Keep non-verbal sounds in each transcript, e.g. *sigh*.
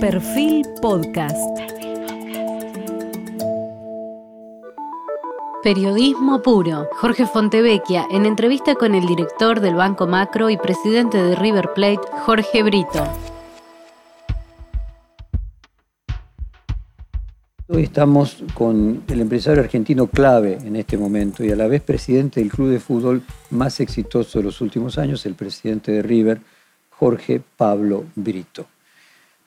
Perfil Podcast. Periodismo puro. Jorge Fontevecchia en entrevista con el director del Banco Macro y presidente de River Plate, Jorge Brito. Hoy estamos con el empresario argentino clave en este momento y a la vez presidente del club de fútbol más exitoso de los últimos años, el presidente de River, Jorge Pablo Brito.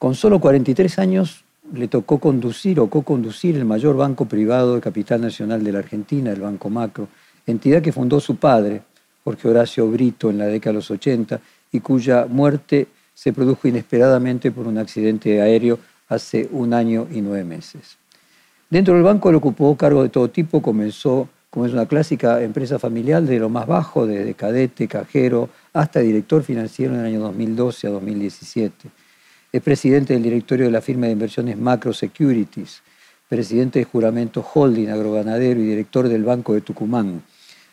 Con solo 43 años le tocó conducir o co-conducir el mayor banco privado de capital nacional de la Argentina, el Banco Macro, entidad que fundó su padre, Jorge Horacio Brito, en la década de los 80 y cuya muerte se produjo inesperadamente por un accidente aéreo hace un año y nueve meses. Dentro del banco le ocupó cargo de todo tipo, comenzó como es una clásica empresa familiar de lo más bajo, desde cadete, cajero, hasta director financiero en el año 2012 a 2017. Es presidente del directorio de la firma de inversiones Macro Securities, presidente de Juramento Holding Agroganadero y director del Banco de Tucumán,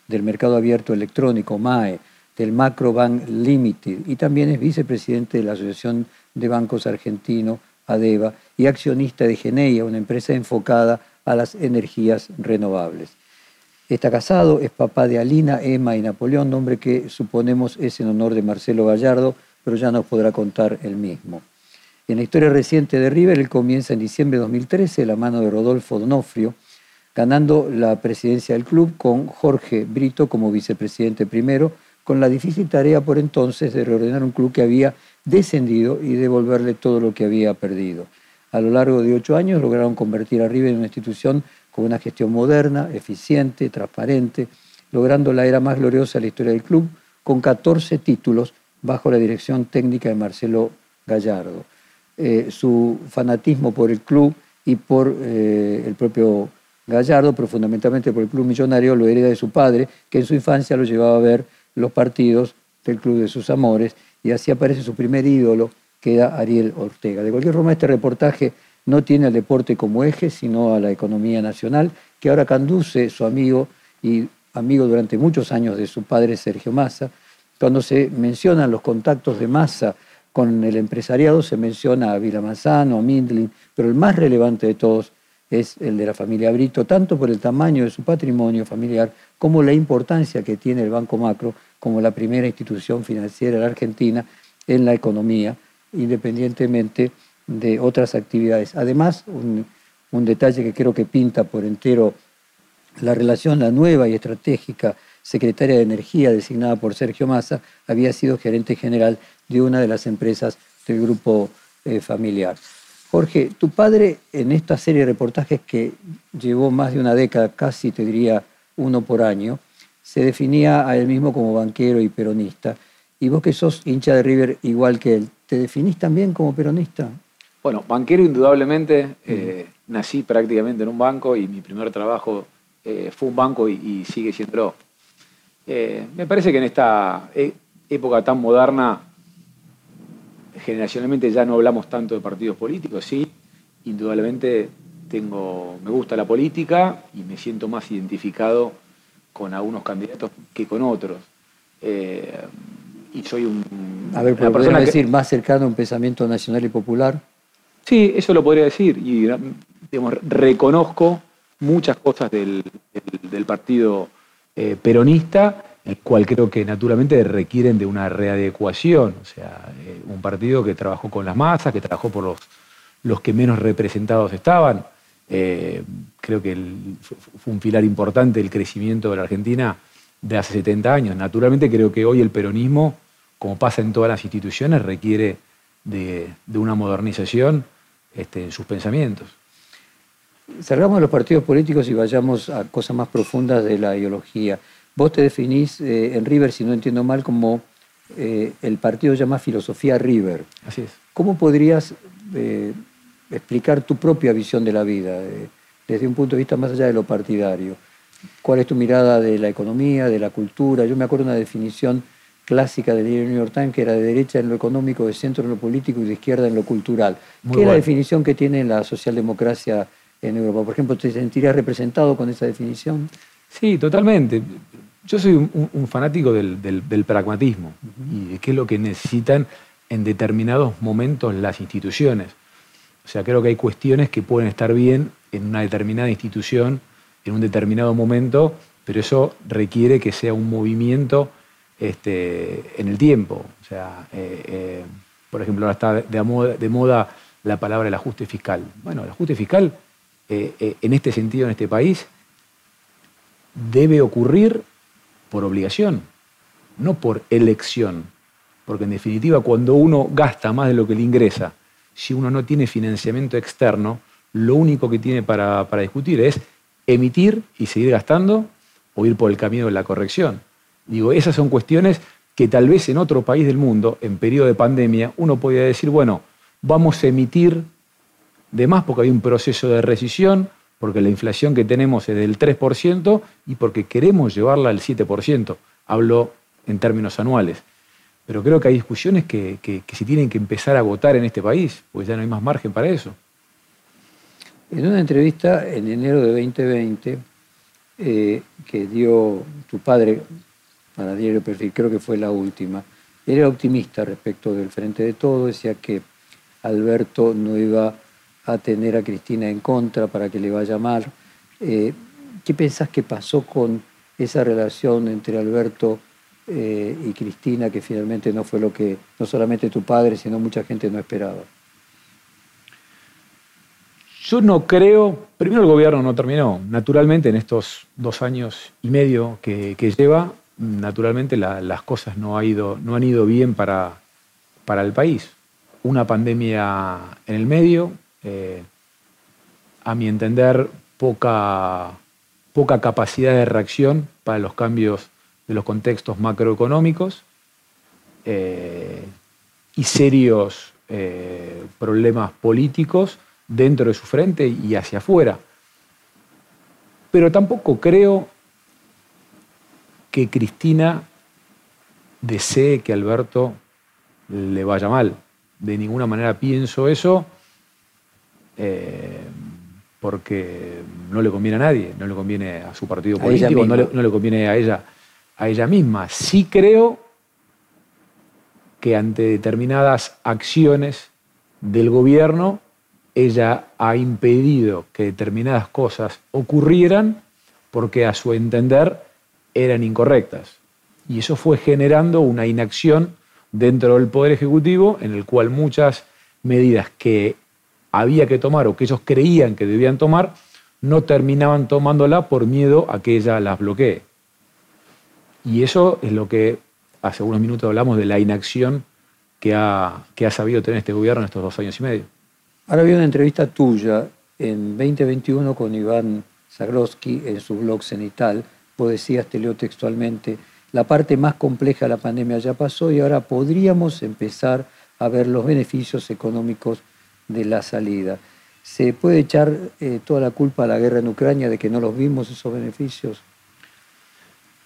del Mercado Abierto Electrónico MAE, del Macro Bank Limited y también es vicepresidente de la Asociación de Bancos Argentino ADEVA, y accionista de Geneia, una empresa enfocada a las energías renovables. Está casado, es papá de Alina, Emma y Napoleón, nombre que suponemos es en honor de Marcelo Gallardo, pero ya nos podrá contar él mismo. En la historia reciente de River, él comienza en diciembre de 2013 la mano de Rodolfo Donofrio, ganando la presidencia del club con Jorge Brito como vicepresidente primero, con la difícil tarea por entonces de reordenar un club que había descendido y devolverle todo lo que había perdido. A lo largo de ocho años lograron convertir a River en una institución con una gestión moderna, eficiente, transparente, logrando la era más gloriosa de la historia del club, con 14 títulos bajo la dirección técnica de Marcelo Gallardo. Eh, su fanatismo por el club y por eh, el propio Gallardo, pero fundamentalmente por el club millonario, lo hereda de su padre, que en su infancia lo llevaba a ver los partidos del club de sus amores y así aparece su primer ídolo, que era Ariel Ortega. De cualquier forma, este reportaje no tiene al deporte como eje, sino a la economía nacional, que ahora conduce su amigo y amigo durante muchos años de su padre Sergio Massa. Cuando se mencionan los contactos de Massa con el empresariado, se menciona a Vila Manzano, a Mindlin, pero el más relevante de todos es el de la familia Brito, tanto por el tamaño de su patrimonio familiar como la importancia que tiene el Banco Macro como la primera institución financiera de la Argentina en la economía, independientemente de otras actividades. Además, un, detalle que creo que pinta por entero la relación, la nueva y estratégica secretaria de Energía designada por Sergio Massa, había sido gerente general de una de las empresas del grupo eh, familiar. Jorge, tu padre en esta serie de reportajes que llevó más de una década, casi te diría uno por año, se definía a él mismo como banquero y peronista. Y vos que sos hincha de River igual que él, ¿te definís también como peronista? Bueno, banquero indudablemente. Eh, nací prácticamente en un banco y mi primer trabajo eh, fue un banco y, sigue siendo. Eh, me parece que en esta época tan moderna, generacionalmente ya no hablamos tanto de partidos políticos, sí. Indudablemente tengo, me gusta la política y me siento más identificado con algunos candidatos que con otros. y soy un. A ver, ¿podría decir más cercano a un pensamiento nacional y popular? Sí, eso lo podría decir. Y reconozco muchas cosas del, partido eh, peronista, el cual creo que naturalmente requieren de una readecuación. O sea, eh, un partido que trabajó con las masas, que trabajó por los, los que menos representados estaban. Eh, creo que fue un pilar importante del crecimiento de la Argentina de hace 70 años. Naturalmente creo que hoy el peronismo, como pasa en todas las instituciones, requiere de, de una modernización este, en sus pensamientos. Cerramos los partidos políticos y vayamos a cosas más profundas de la ideología. Vos te definís eh, en River, si no entiendo mal, como eh, el partido llama Filosofía River. Así es. ¿Cómo podrías eh, explicar tu propia visión de la vida desde un punto de vista más allá de lo partidario? ¿Cuál es tu mirada de la economía, de la cultura? Yo me acuerdo una definición clásica del New York Times, que era de derecha en lo económico, de centro en lo político y de izquierda en lo cultural. ¿Qué es la definición que tiene la socialdemocracia en Europa? Por ejemplo, ¿te sentirías representado con esa definición? Sí, totalmente. Yo soy un, fanático del, pragmatismo y de qué es lo que necesitan en determinados momentos las instituciones. O sea, creo que hay cuestiones que pueden estar bien en una determinada institución, en un determinado momento, pero eso requiere que sea un movimiento este, en el tiempo. O sea, eh, eh, por ejemplo, ahora está de moda, la palabra el ajuste fiscal. Bueno, el ajuste fiscal, eh, en este sentido, en este país, debe ocurrir por obligación, no por elección. Porque en definitiva, cuando uno gasta más de lo que le ingresa, si uno no tiene financiamiento externo, lo único que tiene para, para discutir es emitir y seguir gastando o ir por el camino de la corrección. Digo, esas son cuestiones que tal vez en otro país del mundo, en periodo de pandemia, uno podría decir, bueno, vamos a emitir de más porque hay un proceso de rescisión, porque la inflación que tenemos es del 3% y porque queremos llevarla al 7%. Hablo en términos anuales. Pero creo que hay discusiones que, que, se tienen que empezar a votar en este país, pues ya no hay más margen para eso. En una entrevista en enero de 2020 eh, que dio tu padre para Diario Perfil, creo que fue la última. Era optimista respecto del frente de todo, decía que Alberto no iba a tener a Cristina en contra para que le vaya mal. Eh, ¿Qué pensás que pasó con esa relación entre Alberto eh, y Cristina, que finalmente no fue lo que no solamente tu padre, sino mucha gente no esperaba? Yo no creo, primero el gobierno no terminó, naturalmente en estos dos años y medio que lleva, naturalmente las cosas no, ha ido, no han ido bien para, para el país. Una pandemia en el medio, eh, a mi entender, poca, poca capacidad de reacción para los cambios de los contextos macroeconómicos eh, y serios eh, problemas políticos dentro de su frente y hacia afuera. Pero tampoco creo que Cristina desee que Alberto le vaya mal. De ninguna manera pienso eso eh, porque no le conviene a nadie, no le conviene a su partido político, no le, conviene a ella, a ella misma. Sí creo que ante determinadas acciones del gobierno, ella ha impedido que determinadas cosas ocurrieran porque a su entender eran incorrectas. Y eso fue generando una inacción dentro del Poder Ejecutivo en el cual muchas medidas que había que tomar o que ellos creían que debían tomar, no terminaban tomándola por miedo a que ella las bloquee. Y eso es lo que hace unos minutos hablamos de la inacción que ha, que ha sabido tener este gobierno en estos dos años y medio. Ahora había una entrevista tuya en 2021 con Iván Zagroski en su blog Cenital, vos decías, te leo textualmente, la parte más compleja de la pandemia ya pasó y ahora podríamos empezar a ver los beneficios económicos de la salida. ¿Se puede echar eh, toda la culpa a la guerra en Ucrania de que no los vimos esos beneficios?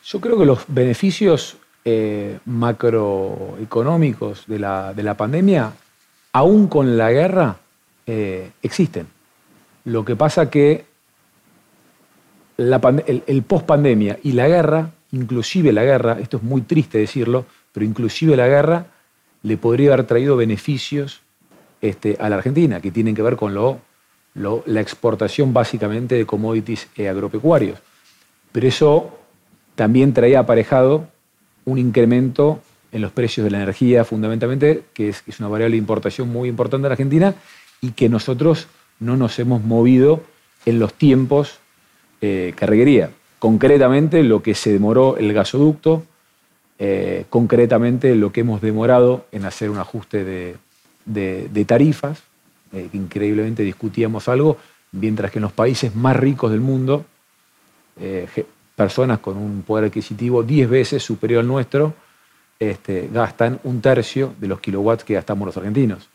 Yo creo que los beneficios eh, macroeconómicos de la, de la, pandemia, aún con la guerra, eh, existen. Lo que pasa que el, post-pandemia y la guerra, inclusive la guerra, esto es muy triste decirlo, pero inclusive la guerra le podría haber traído beneficios este, a la Argentina, que tienen que ver con lo, la exportación básicamente de commodities eh, agropecuarios. Pero eso también traía aparejado un incremento en los precios de la energía, fundamentalmente, que es, una variable de importación muy importante en la Argentina y que nosotros no nos hemos movido en los tiempos eh, carreguería. Concretamente lo que se demoró el gasoducto, eh, concretamente lo que hemos demorado en hacer un ajuste de, tarifas, eh, increíblemente discutíamos algo, mientras que en los países más ricos del mundo, personas con un poder adquisitivo 10 veces superior al nuestro, este, gastan un tercio de los kilowatts que gastamos los argentinos.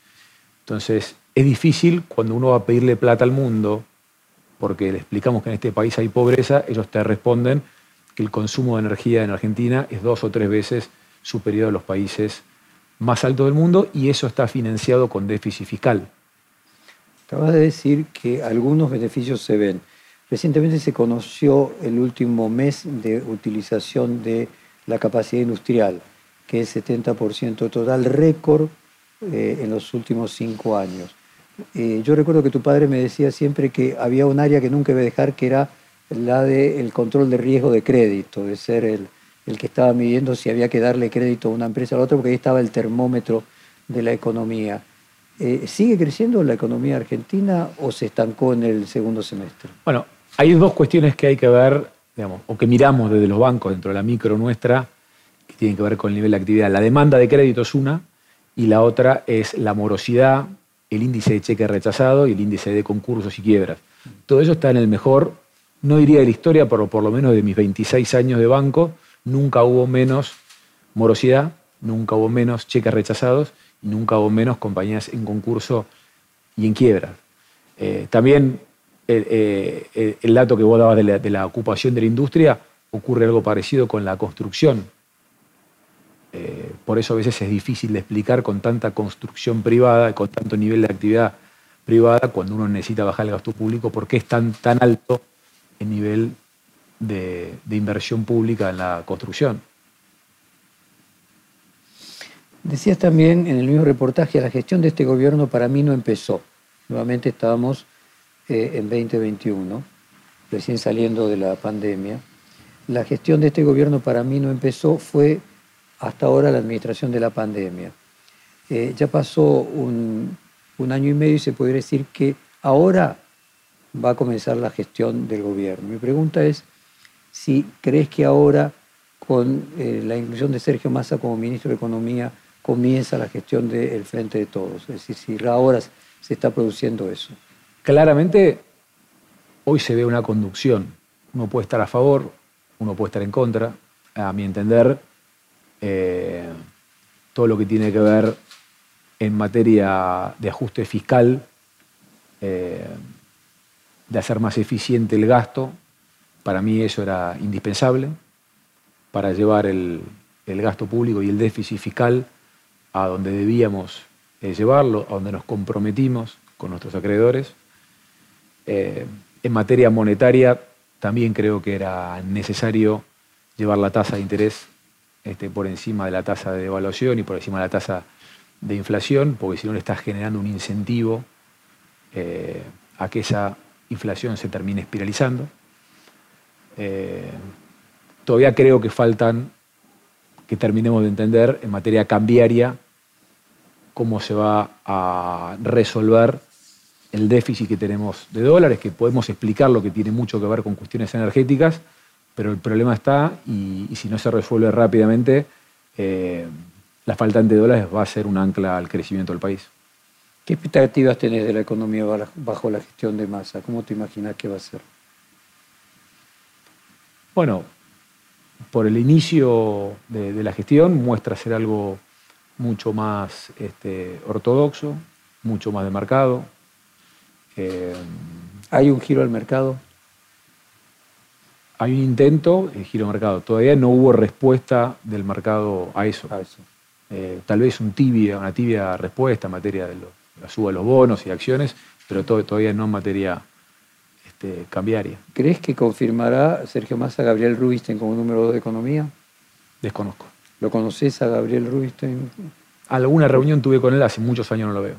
Entonces, es difícil cuando uno va a pedirle plata al mundo porque le explicamos que en este país hay pobreza, ellos te responden que el consumo de energía en Argentina es dos o tres veces superior a los países más altos del mundo y eso está financiado con déficit fiscal. Acabas de decir que algunos beneficios se ven. Recientemente se conoció el último mes de utilización de la capacidad industrial, que es 70% total, récord eh, en los últimos cinco años. Eh, yo recuerdo que tu padre me decía siempre que había un área que nunca iba a dejar, que era la del control de riesgo de crédito, de ser el, el, que estaba midiendo si había que darle crédito a una empresa a la otra, porque ahí estaba el termómetro de la economía. Eh, ¿Sigue creciendo la economía argentina o se estancó en el segundo semestre? Bueno, hay dos cuestiones que hay que ver, digamos, o que miramos desde los bancos dentro de la micro nuestra, que tienen que ver con el nivel de actividad. La demanda de crédito es una, y la otra es la morosidad, el índice de cheque rechazado y el índice de concursos y quiebras. Todo eso está en el mejor, no diría de la historia, pero por lo menos de mis 26 años de banco, nunca hubo menos morosidad, nunca hubo menos cheques rechazados y nunca hubo menos compañías en concurso y en quiebra. Eh, también eh, el dato que vos dabas de la, de la, ocupación de la industria, ocurre algo parecido con la construcción. Eh, por eso a veces es difícil de explicar con tanta construcción privada, con tanto nivel de actividad privada, cuando uno necesita bajar el gasto público, por qué es tan, tan alto el nivel de, inversión pública en la construcción. Decías también en el mismo reportaje, la gestión de este gobierno para mí no empezó. Nuevamente estábamos eh, en 2021, recién saliendo de la pandemia. La gestión de este gobierno para mí no empezó, fue hasta ahora la administración de la pandemia. Eh, ya pasó un, un año y medio y se podría decir que ahora va a comenzar la gestión del gobierno. Mi pregunta es si crees que ahora, con eh, la inclusión de Sergio Massa como ministro de Economía, comienza la gestión del Frente de Todos. Es decir, si ahora se está produciendo eso. Claramente, hoy se ve una conducción. Uno puede estar a favor, uno puede estar en contra. A mi entender, eh, todo lo que tiene que ver en materia de ajuste fiscal, eh, de hacer más eficiente el gasto, para mí eso era indispensable para llevar el, el gasto público y el déficit fiscal a donde debíamos eh, llevarlo, a donde nos comprometimos con nuestros acreedores. Eh, en materia monetaria también creo que era necesario llevar la tasa de interés este, por encima de la tasa de devaluación y por encima de la tasa de inflación, porque si no le estás generando un incentivo eh, a que esa inflación se termine espiralizando. Todavía creo que faltan que terminemos de entender en materia cambiaria cómo se va a resolver el déficit que tenemos de dólares, que podemos explicar lo que tiene mucho que ver con cuestiones energéticas, pero el problema está y, si no se resuelve rápidamente, eh, la faltante de dólares va a ser un ancla al crecimiento del país. ¿Qué expectativas tenés de la economía bajo la gestión de masa? ¿Cómo te imaginas que va a ser? Bueno, por el inicio de, de la gestión muestra ser algo mucho más este, ortodoxo, mucho más de mercado. Eh, ¿Hay un giro al mercado? Hay un intento de giro al mercado. Todavía no hubo respuesta del mercado a eso. Eh, tal vez un tibia, una tibia respuesta en materia de la suba de los bonos y acciones, pero todavía no en materia este, cambiaria. ¿Crees que confirmará Sergio Massa a Gabriel Rubinstein como número 2 de economía? Desconozco. ¿Lo conoces a Gabriel Rubinstein? Alguna reunión tuve con él, hace muchos años no lo veo.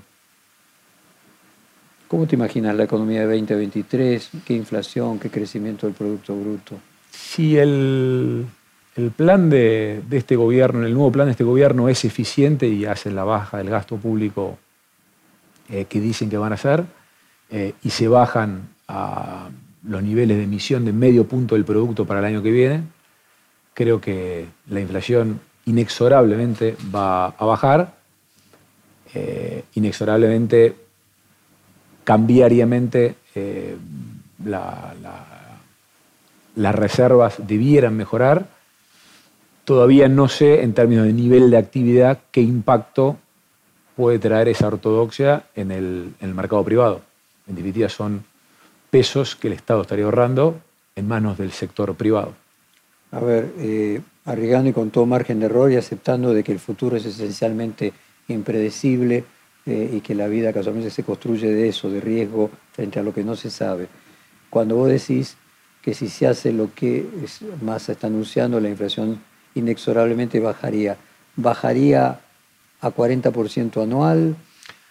¿Cómo te imaginas la economía de 2023? ¿Qué inflación? ¿Qué crecimiento del Producto Bruto? Si el, el plan de, de, este gobierno, el nuevo plan de este gobierno es eficiente y hace la baja del gasto público eh, que dicen que van a hacer, eh, y se bajan a los niveles de emisión de medio punto del producto para el año que viene, creo que la inflación inexorablemente va a bajar, eh, inexorablemente, cambiariamente, eh, la, las reservas debieran mejorar. Todavía no sé, en términos de nivel de actividad, qué impacto puede traer esa ortodoxia en el, en el mercado privado. En definitiva, son pesos que el Estado estaría ahorrando en manos del sector privado. A ver, eh, arriesgando y con todo margen de error y aceptando de que el futuro es esencialmente impredecible eh, y que la vida casualmente se construye de eso, de riesgo frente a lo que no se sabe. Cuando vos decís que si se hace lo que Massa está anunciando, la inflación inexorablemente bajaría, ¿bajaría a 40% anual?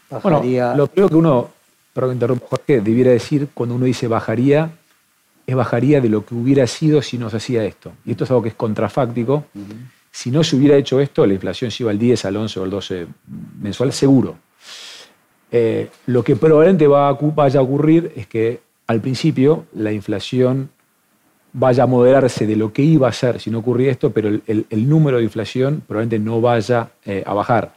Bajaría... Bueno, lo primero que uno perdón, interrumpo, Jorge, debiera decir cuando uno dice bajaría, es bajaría de lo que hubiera sido si no se hacía esto. Y esto es algo que es contrafáctico. Si no se hubiera hecho esto, la inflación se iba al 10, al 11 o al 12 mensual, seguro. Eh, lo que probablemente va a, vaya a ocurrir es que al principio la inflación vaya a moderarse de lo que iba a ser si no ocurría esto, pero el, número de inflación probablemente no vaya eh, a bajar.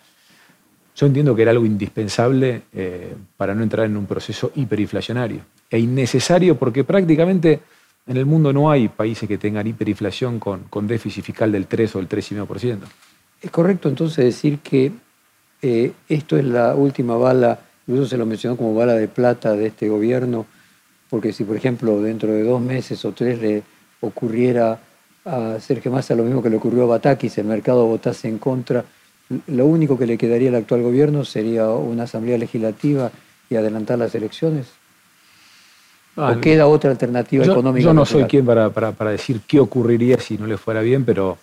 Yo entiendo que era algo indispensable eh, para no entrar en un proceso hiperinflacionario. E innecesario porque prácticamente en el mundo no hay países que tengan hiperinflación con, déficit fiscal del 3 o el 3,5%. ¿Es correcto entonces decir que eh, esto es la última bala, incluso se lo mencionó como bala de plata de este gobierno? Porque si, por ejemplo, dentro de dos meses o tres le ocurriera a Sergio Massa lo mismo que le ocurrió a Batakis, el mercado votase en contra, lo único que le quedaría al actual gobierno sería una asamblea legislativa y adelantar las elecciones. ¿O ah, queda otra alternativa económica? Yo no soy quien para, decir qué ocurriría si no le fuera bien, pero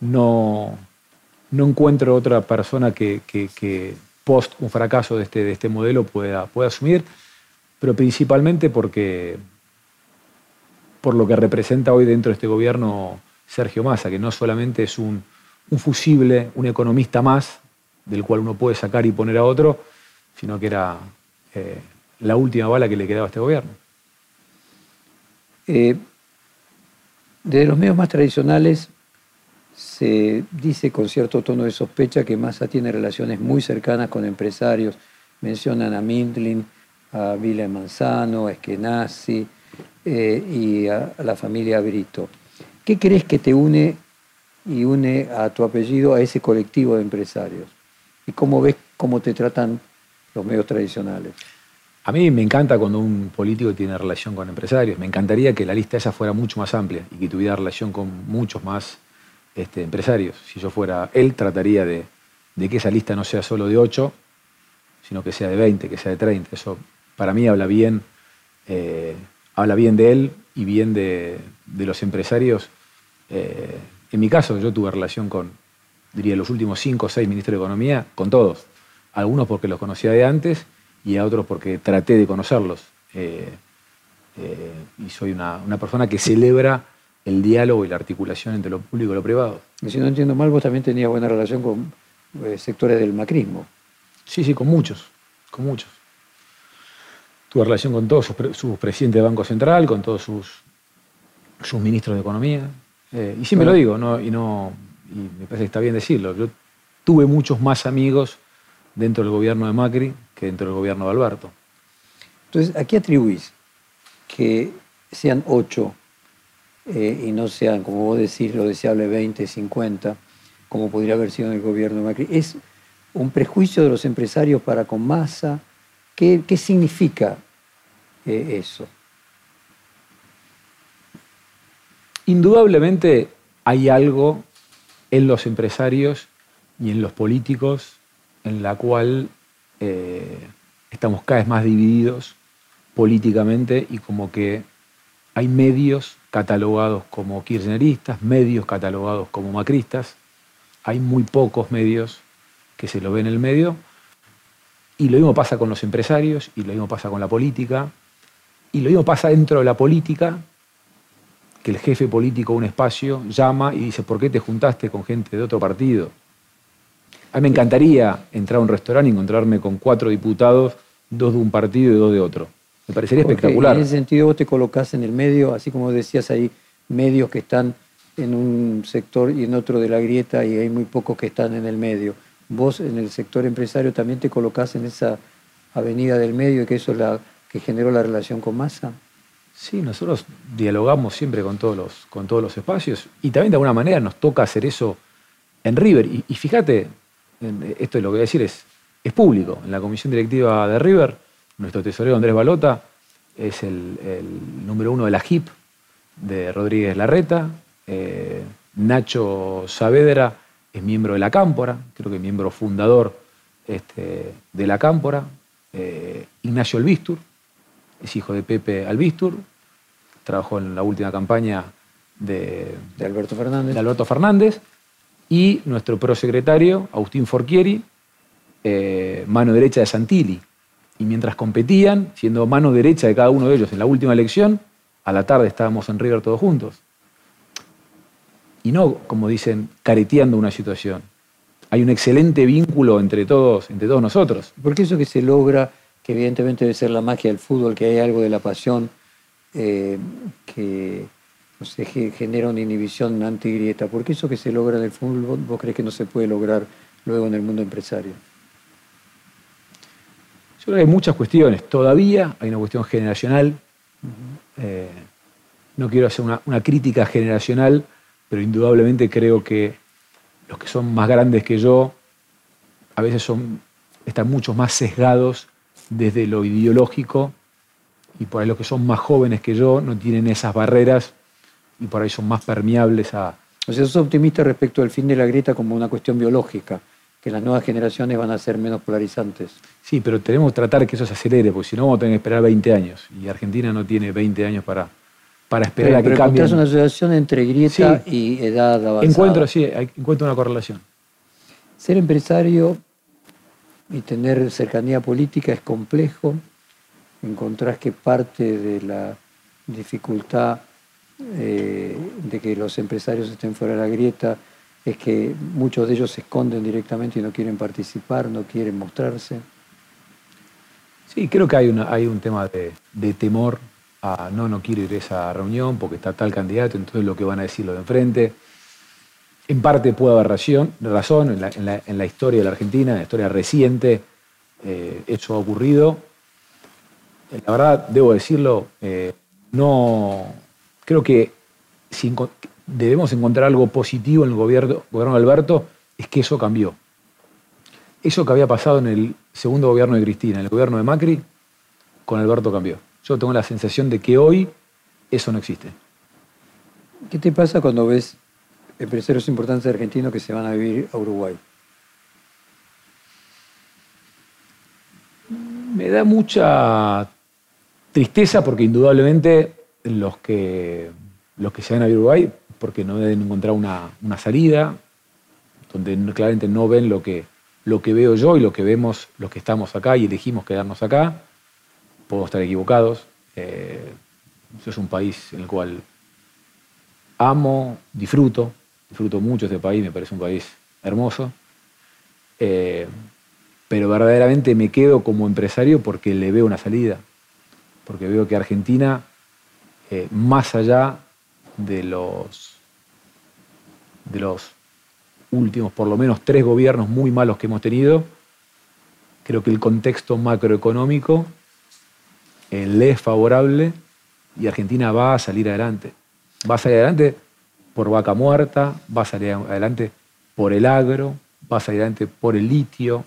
no, no encuentro otra persona que, post un fracaso de este, de este modelo pueda, pueda asumir pero principalmente porque por lo que representa hoy dentro de este gobierno Sergio Massa, que no solamente es un, fusible, un economista más, del cual uno puede sacar y poner a otro, sino que era eh, la última bala que le quedaba a este gobierno. Eh, desde los medios más tradicionales se dice con cierto tono de sospecha que Massa tiene relaciones muy cercanas con empresarios. Mencionan a Mindlin, a Vila Manzano, a Eskenazi eh, y a, la familia Brito. ¿Qué crees que te une y une a tu apellido a ese colectivo de empresarios? ¿Y cómo ves cómo te tratan los medios tradicionales? A mí me encanta cuando un político tiene relación con empresarios. Me encantaría que la lista esa fuera mucho más amplia y que tuviera relación con muchos más este, empresarios. Si yo fuera él, trataría de, de, que esa lista no sea solo de 8, sino que sea de 20, que sea de 30. Eso para mí habla bien, eh, habla bien de él y bien de, los empresarios. Eh, en mi caso, yo tuve relación con, diría, los últimos cinco o seis ministros de Economía, con todos. Algunos porque los conocía de antes y a otros porque traté de conocerlos. Eh, y soy una, persona que celebra el diálogo y la articulación entre lo público y lo privado. Y si no entiendo mal, vos también tenías buena relación con sectores del macrismo. Sí, sí, con muchos, con muchos tuve relación con todos sus, presidentes de Banco Central, con todos sus, sus ministros de Economía. Eh, y siempre lo digo, ¿no? y, no, y me parece que está bien decirlo. Yo tuve muchos más amigos dentro del gobierno de Macri que dentro del gobierno de Alberto. Entonces, ¿a qué atribuís que sean ocho eh, y no sean, como vos decís, lo deseable 20, 50, como podría haber sido en el gobierno de Macri? ¿Es un prejuicio de los empresarios para con masa? ¿Qué, significa eh, eso? Indudablemente hay algo en los empresarios y en los políticos en la cual eh, estamos cada vez más divididos políticamente y como que hay medios catalogados como kirchneristas, medios catalogados como macristas, hay muy pocos medios que se lo ven en el medio. Y lo mismo pasa con los empresarios, y lo mismo pasa con la política, y lo mismo pasa dentro de la política, que el jefe político de un espacio llama y dice, ¿por qué te juntaste con gente de otro partido? A mí me encantaría entrar a un restaurante y encontrarme con cuatro diputados, dos de un partido y dos de otro. Me parecería espectacular. En ese sentido vos te colocás en el medio, así como decías ahí, medios que están en un sector y en otro de la grieta y hay muy pocos que están en el medio vos en el sector empresario también te colocás en esa avenida del medio y que eso es la que generó la relación con Massa? Sí, nosotros dialogamos siempre con todos los, con todos los espacios y también de alguna manera nos toca hacer eso en River. Y, fíjate, esto es lo que voy a decir, es, es público. En la comisión directiva de River, nuestro tesorero Andrés Balota es el, número uno de la HIP de Rodríguez Larreta, eh, Nacho Saavedra es miembro de la Cámpora, creo que miembro fundador este, de la Cámpora. Eh, Ignacio Albistur, es hijo de Pepe Albistur, trabajó en la última campaña de, Alberto Fernández. De Alberto Fernández. Y nuestro prosecretario, Agustín Forchieri, eh, mano derecha de Santilli. Y mientras competían, siendo mano derecha de cada uno de ellos en la última elección, a la tarde estábamos en River todos juntos. Y no, como dicen, careteando una situación. Hay un excelente vínculo entre todos, entre todos nosotros. Porque eso que se logra, que evidentemente debe ser la magia del fútbol, que hay algo de la pasión eh, que genera una inhibición antigrieta. ¿Por qué eso que se logra en el fútbol vos crees que no se puede lograr luego en el mundo empresario? Yo creo que hay muchas cuestiones. Todavía hay una cuestión generacional. Eh, no quiero hacer una, crítica generacional, pero indudablemente creo que los que son más grandes que yo a veces son, están mucho más sesgados desde lo ideológico y por ahí los que son más jóvenes que yo no tienen esas barreras y por ahí son más permeables a... O sea, sos optimista respecto al fin de la grieta como una cuestión biológica que las nuevas generaciones van a ser menos polarizantes. Sí, pero tenemos que tratar que eso se acelere, porque si no vamos a tener que esperar 20 años. Y Argentina no tiene 20 años para, para esperar a que cambie. Es una asociación entre grieta y edad avanzada. Encuentro, sí, encuentro una correlación. Ser empresario y tener cercanía política es complejo. Encontrás que parte de la dificultad eh, de que los empresarios estén fuera de la grieta es que muchos de ellos se esconden directamente y no quieren participar, no quieren mostrarse. Sí, creo que hay, una, hay un tema de, temor a no, no quiero ir a esa reunión porque está tal candidato, entonces lo que van a decir los de enfrente. En parte puede haber razón, razón en, la, historia de la Argentina, en la historia reciente, eh, eso ha ocurrido. La verdad, debo decirlo, eh, no creo que sin, debemos encontrar algo positivo en el gobierno, gobierno de Alberto, es que eso cambió. Eso que había pasado en el segundo gobierno de Cristina, en el gobierno de Macri, con Alberto cambió. Yo tengo la sensación de que hoy eso no existe. ¿Qué te pasa cuando ves empresarios importantes argentinos que se van a vivir a Uruguay? Me da mucha tristeza porque indudablemente los que, los que se van a vivir a Uruguay porque no deben encontrar una, salida, donde claramente no ven lo que, lo que veo yo y lo que vemos los que estamos acá y elegimos quedarnos acá. Podemos estar equivocados. Eh, es un país en el cual amo, disfruto, disfruto mucho este país, me parece un país hermoso. Eh, pero verdaderamente me quedo como empresario porque le veo una salida, porque veo que Argentina, eh, más allá de los, de los últimos, por lo menos tres gobiernos muy malos que hemos tenido, creo que el contexto macroeconómico eh, le es favorable y Argentina va a salir adelante. Va a salir adelante por vaca muerta, va a salir adelante por el agro, va a salir adelante por el litio,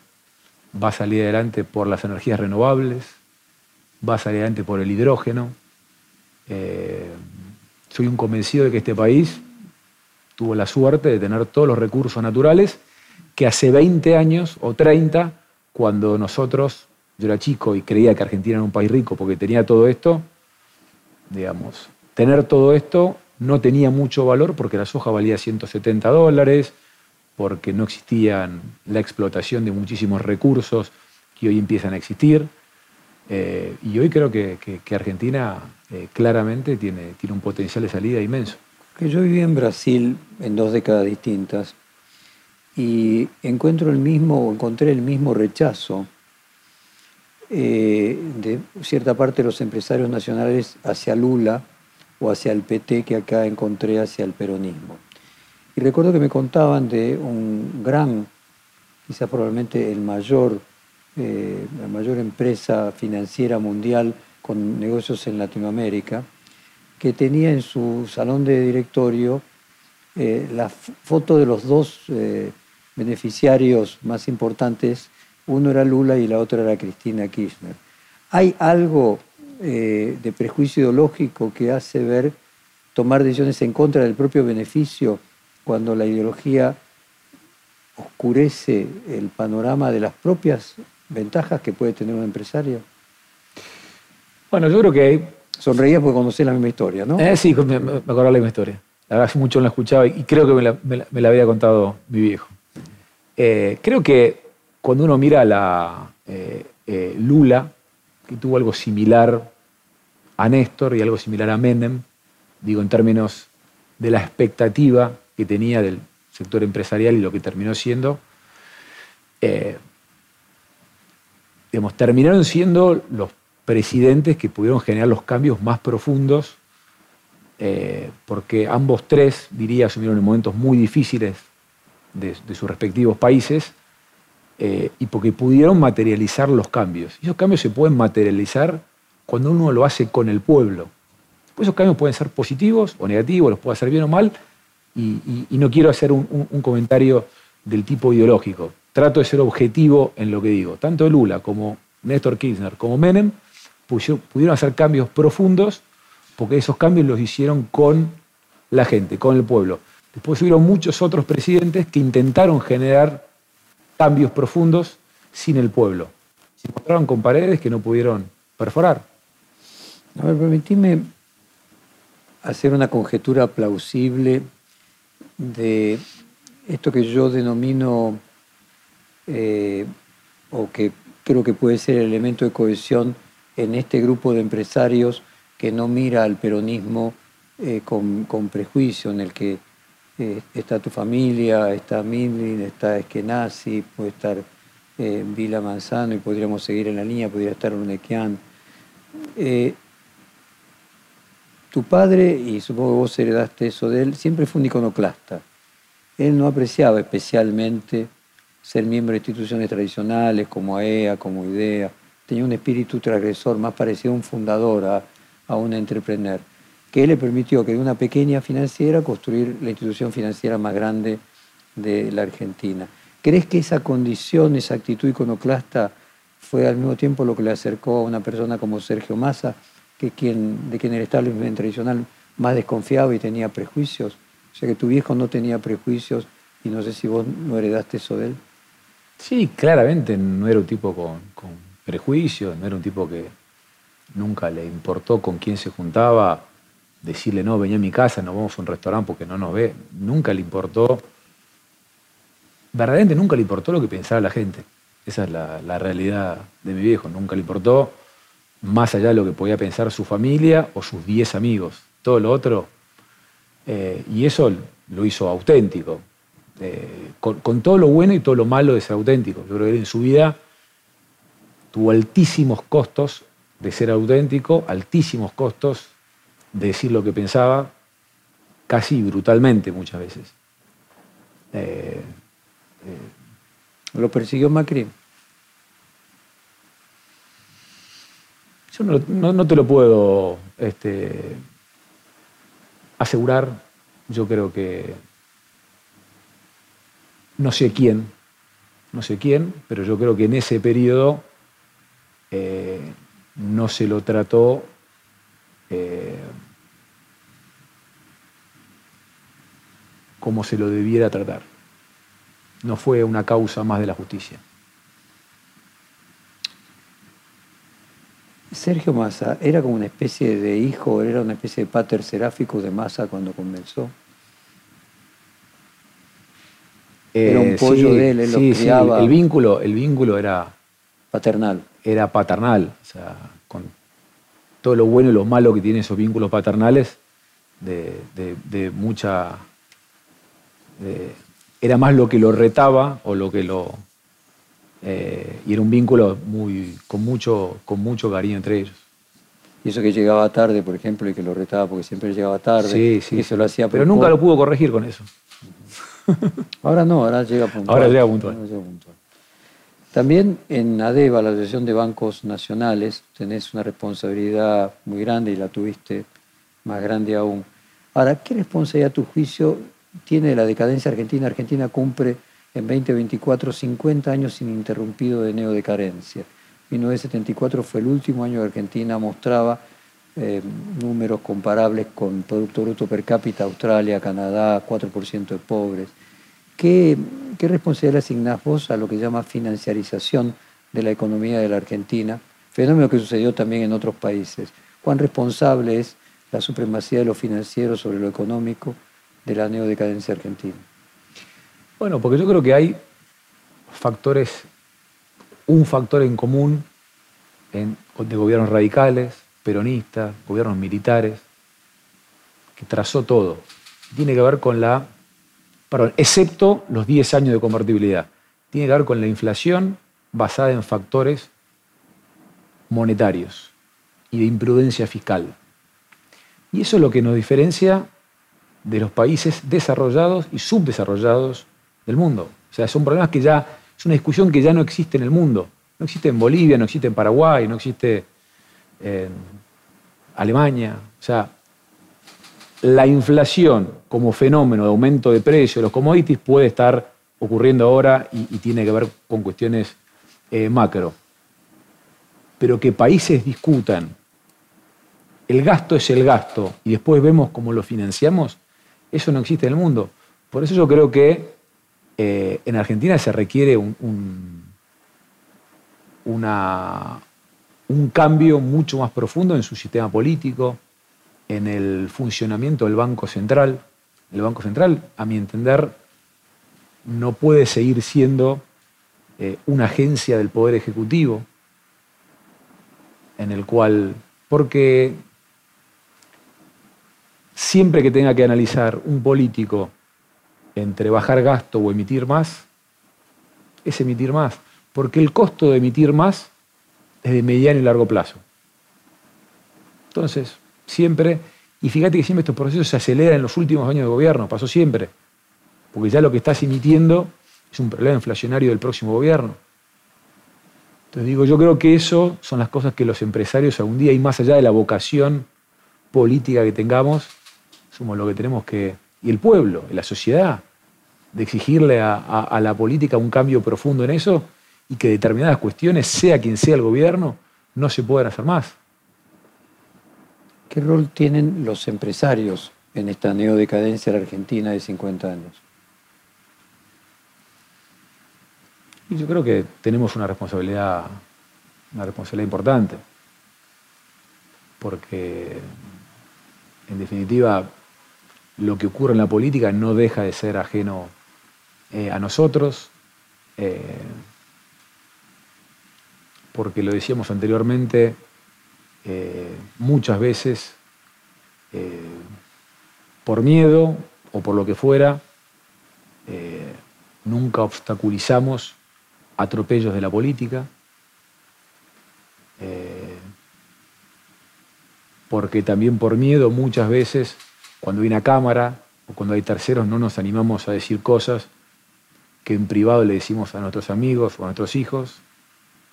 va a salir adelante por las energías renovables, va a salir adelante por el hidrógeno. Eh, soy un convencido de que este país tuvo la suerte de tener todos los recursos naturales que hace 20 años o 30, cuando nosotros, yo era chico y creía que Argentina era un país rico porque tenía todo esto, digamos, tener todo esto no tenía mucho valor porque la soja valía 170 dólares, porque no existían la explotación de muchísimos recursos que hoy empiezan a existir. Eh, y hoy creo que Argentina eh, claramente tiene, tiene un potencial de salida inmenso. Yo viví en Brasil en dos décadas distintas y encuentro el mismo, encontré el mismo rechazo eh, de cierta parte de los empresarios nacionales hacia Lula o hacia el PT que acá encontré hacia el peronismo. Y recuerdo que me contaban de un gran, quizás probablemente el mayor, eh, la mayor empresa financiera mundial con negocios en Latinoamérica, que tenía en su salón de directorio eh, la foto de los dos eh, beneficiarios más importantes, uno era Lula y la otra era Cristina Kirchner. ¿Hay algo eh, de prejuicio ideológico que hace ver tomar decisiones en contra del propio beneficio cuando la ideología oscurece el panorama de las propias ventajas que puede tener un empresario? Bueno, yo creo que... Sonreías porque conocés la misma historia, ¿no? Eh, sí, me, me acordaba la misma historia. La verdad, hace mucho no la escuchaba y creo que me la, había contado mi viejo. Eh, creo que cuando uno mira a la eh, Lula que tuvo algo similar a Néstor y algo similar a Menem, digo en términos de la expectativa que tenía del sector empresarial y lo que terminó siendo, eh, digamos, terminaron siendo los presidentes que pudieron generar los cambios más profundos, eh, porque ambos tres, diría, asumieron en momentos muy difíciles de, sus respectivos países, eh, y porque pudieron materializar los cambios. Y esos cambios se pueden materializar cuando uno lo hace con el pueblo. Pues esos cambios pueden ser positivos o negativos, los puede hacer bien o mal, y, no quiero hacer un, comentario del tipo ideológico. Trato de ser objetivo en lo que digo. Tanto Lula como Néstor Kirchner como Menem pudieron hacer cambios profundos porque esos cambios los hicieron con la gente, con el pueblo. Después hubieron muchos otros presidentes que intentaron generar cambios profundos sin el pueblo. Se encontraron con paredes que no pudieron perforar. A ver, permitime hacer una conjetura plausible de esto que yo denomino, eh, o que creo que puede ser el elemento de cohesión en este grupo de empresarios que no mira al peronismo eh, con, prejuicio, en el que eh, está tu familia, está Milin, está Eskenazi, puede estar eh, Vila Manzano y podríamos seguir en la línea, podría estar Unequian. tu padre, y supongo que vos heredaste eso de él, siempre fue un iconoclasta. Él no apreciaba especialmente ser miembro de instituciones tradicionales como AEA, como IDEA tenía un espíritu transgresor, más parecido a un fundador, a, un entrepreneur, que le permitió que de una pequeña financiera construir la institución financiera más grande de la Argentina. ¿Crees que esa condición, esa actitud iconoclasta fue al mismo tiempo lo que le acercó a una persona como Sergio Massa, que quien, de quien el establishment tradicional más desconfiaba y tenía prejuicios? O sea que tu viejo no tenía prejuicios y no sé si vos no heredaste eso de él. Sí, claramente no era un tipo con prejuicios, no era un tipo que nunca le importó con quién se juntaba, decirle, no, venía a mi casa, no vamos a un restaurante porque no nos ve, nunca le importó, verdaderamente nunca le importó lo que pensaba la gente. Esa es la, realidad de mi viejo, nunca le importó más allá de lo que podía pensar su familia o sus diez amigos, todo lo otro, eh, y eso lo hizo auténtico, eh, con, con, todo lo bueno y todo lo malo de ser auténtico. Yo creo que en su vida tuvo altísimos costos de ser auténtico, altísimos costos de decir lo que pensaba, casi brutalmente muchas veces. Eh, eh, ¿Lo persiguió Macri? Yo no, te lo puedo este, asegurar. Yo creo que no sé quién, no sé quién, pero yo creo que en ese periodo eh, no se lo trató como se lo debiera tratar. No fue una causa más de la justicia. Sergio Massa, ¿era como una especie de hijo, era una especie de pater seráfico de Massa cuando comenzó? era un pollo de él, él lo criaba. El, vínculo, el vínculo era... Paternal era paternal, o sea, con todo lo bueno y lo malo que tienen esos vínculos paternales, de, mucha... era más lo que lo retaba o lo que lo... Eh, y era un vínculo muy, con, mucho, con mucho cariño entre ellos. Y eso que llegaba tarde, por ejemplo, y que lo retaba porque siempre llegaba tarde. Sí, sí. eso lo hacía Pero nunca lo pudo corregir con eso. *laughs* Ahora no, ahora llega puntual. Ahora llega puntual. También en ADEVA, la Asociación de Bancos Nacionales, tenés una responsabilidad muy grande y la tuviste más grande aún. Ahora, ¿qué responsabilidad a tu juicio tiene la decadencia argentina? Argentina cumple en 2024 50 años ininterrumpido de neodecadencia. 1974 fue el último año que Argentina mostraba eh, números comparables con Producto Bruto Per cápita, Australia, Canadá, 4% de pobres. ¿Qué, responsabilidad asignás vos a lo que llama financiarización de la economía de la Argentina? Fenómeno que sucedió también en otros países. ¿Cuán responsable es la supremacía de lo financiero sobre lo económico de la neodecadencia argentina? Bueno, porque yo creo que hay factores, un factor en común de gobiernos radicales, peronistas, gobiernos militares, que trazó todo. Tiene que ver con la, perdón, excepto los 10 años de convertibilidad, tiene que ver con la inflación basada en factores monetarios y de imprudencia fiscal. Y eso es lo que nos diferencia de los países desarrollados y subdesarrollados del mundo. O sea, son problemas que ya, es una discusión que ya no existe en el mundo. No existe en Bolivia, no existe en Paraguay, no existe en Alemania. O sea, la inflación como fenómeno de aumento de precios de los commodities puede estar ocurriendo ahora y, tiene que ver con cuestiones eh, macro. Pero que países discutan el gasto es el gasto y después vemos cómo lo financiamos, eso no existe en el mundo. Por eso yo creo que eh, en Argentina se requiere un, un cambio mucho más profundo en su sistema político, en el funcionamiento del Banco Central. El Banco Central, a mi entender, no puede seguir siendo eh, una agencia del Poder Ejecutivo, en el cual, porque siempre que tenga que analizar un político entre bajar gasto o emitir más, es emitir más, porque el costo de emitir más es de mediano y largo plazo. Entonces, siempre, y fíjate que siempre estos procesos se aceleran en los últimos años de gobierno, pasó siempre, porque ya lo que estás emitiendo es un problema inflacionario del próximo gobierno. Entonces digo, yo creo que eso son las cosas que los empresarios algún día, y más allá de la vocación política que tengamos, somos lo que tenemos que, y el pueblo, la sociedad, de exigirle a, la política un cambio profundo en eso y que determinadas cuestiones, sea quien sea el gobierno, no se puedan hacer más. ¿Qué rol tienen los empresarios en esta neodecadencia de la Argentina de 50 años? Y yo creo que tenemos una responsabilidad, una responsabilidad importante, porque en definitiva lo que ocurre en la política no deja de ser ajeno eh, a nosotros, eh, porque lo decíamos anteriormente, eh, muchas veces por miedo o por lo que fuera, nunca obstaculizamos atropellos de la política, porque también por miedo muchas veces cuando hay una cámara o cuando hay terceros no nos animamos a decir cosas que en privado le decimos a nuestros amigos o a nuestros hijos.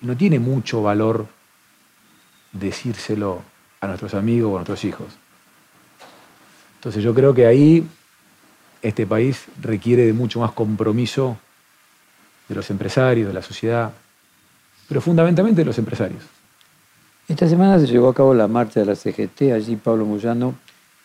No tiene mucho valor decírselo a nuestros amigos o a nuestros hijos. Entonces yo creo que ahí este país requiere de mucho más compromiso de los empresarios, de la sociedad, pero fundamentalmente de los empresarios. Esta semana se llevó a cabo la marcha de la CGT. Allí Pablo Moyano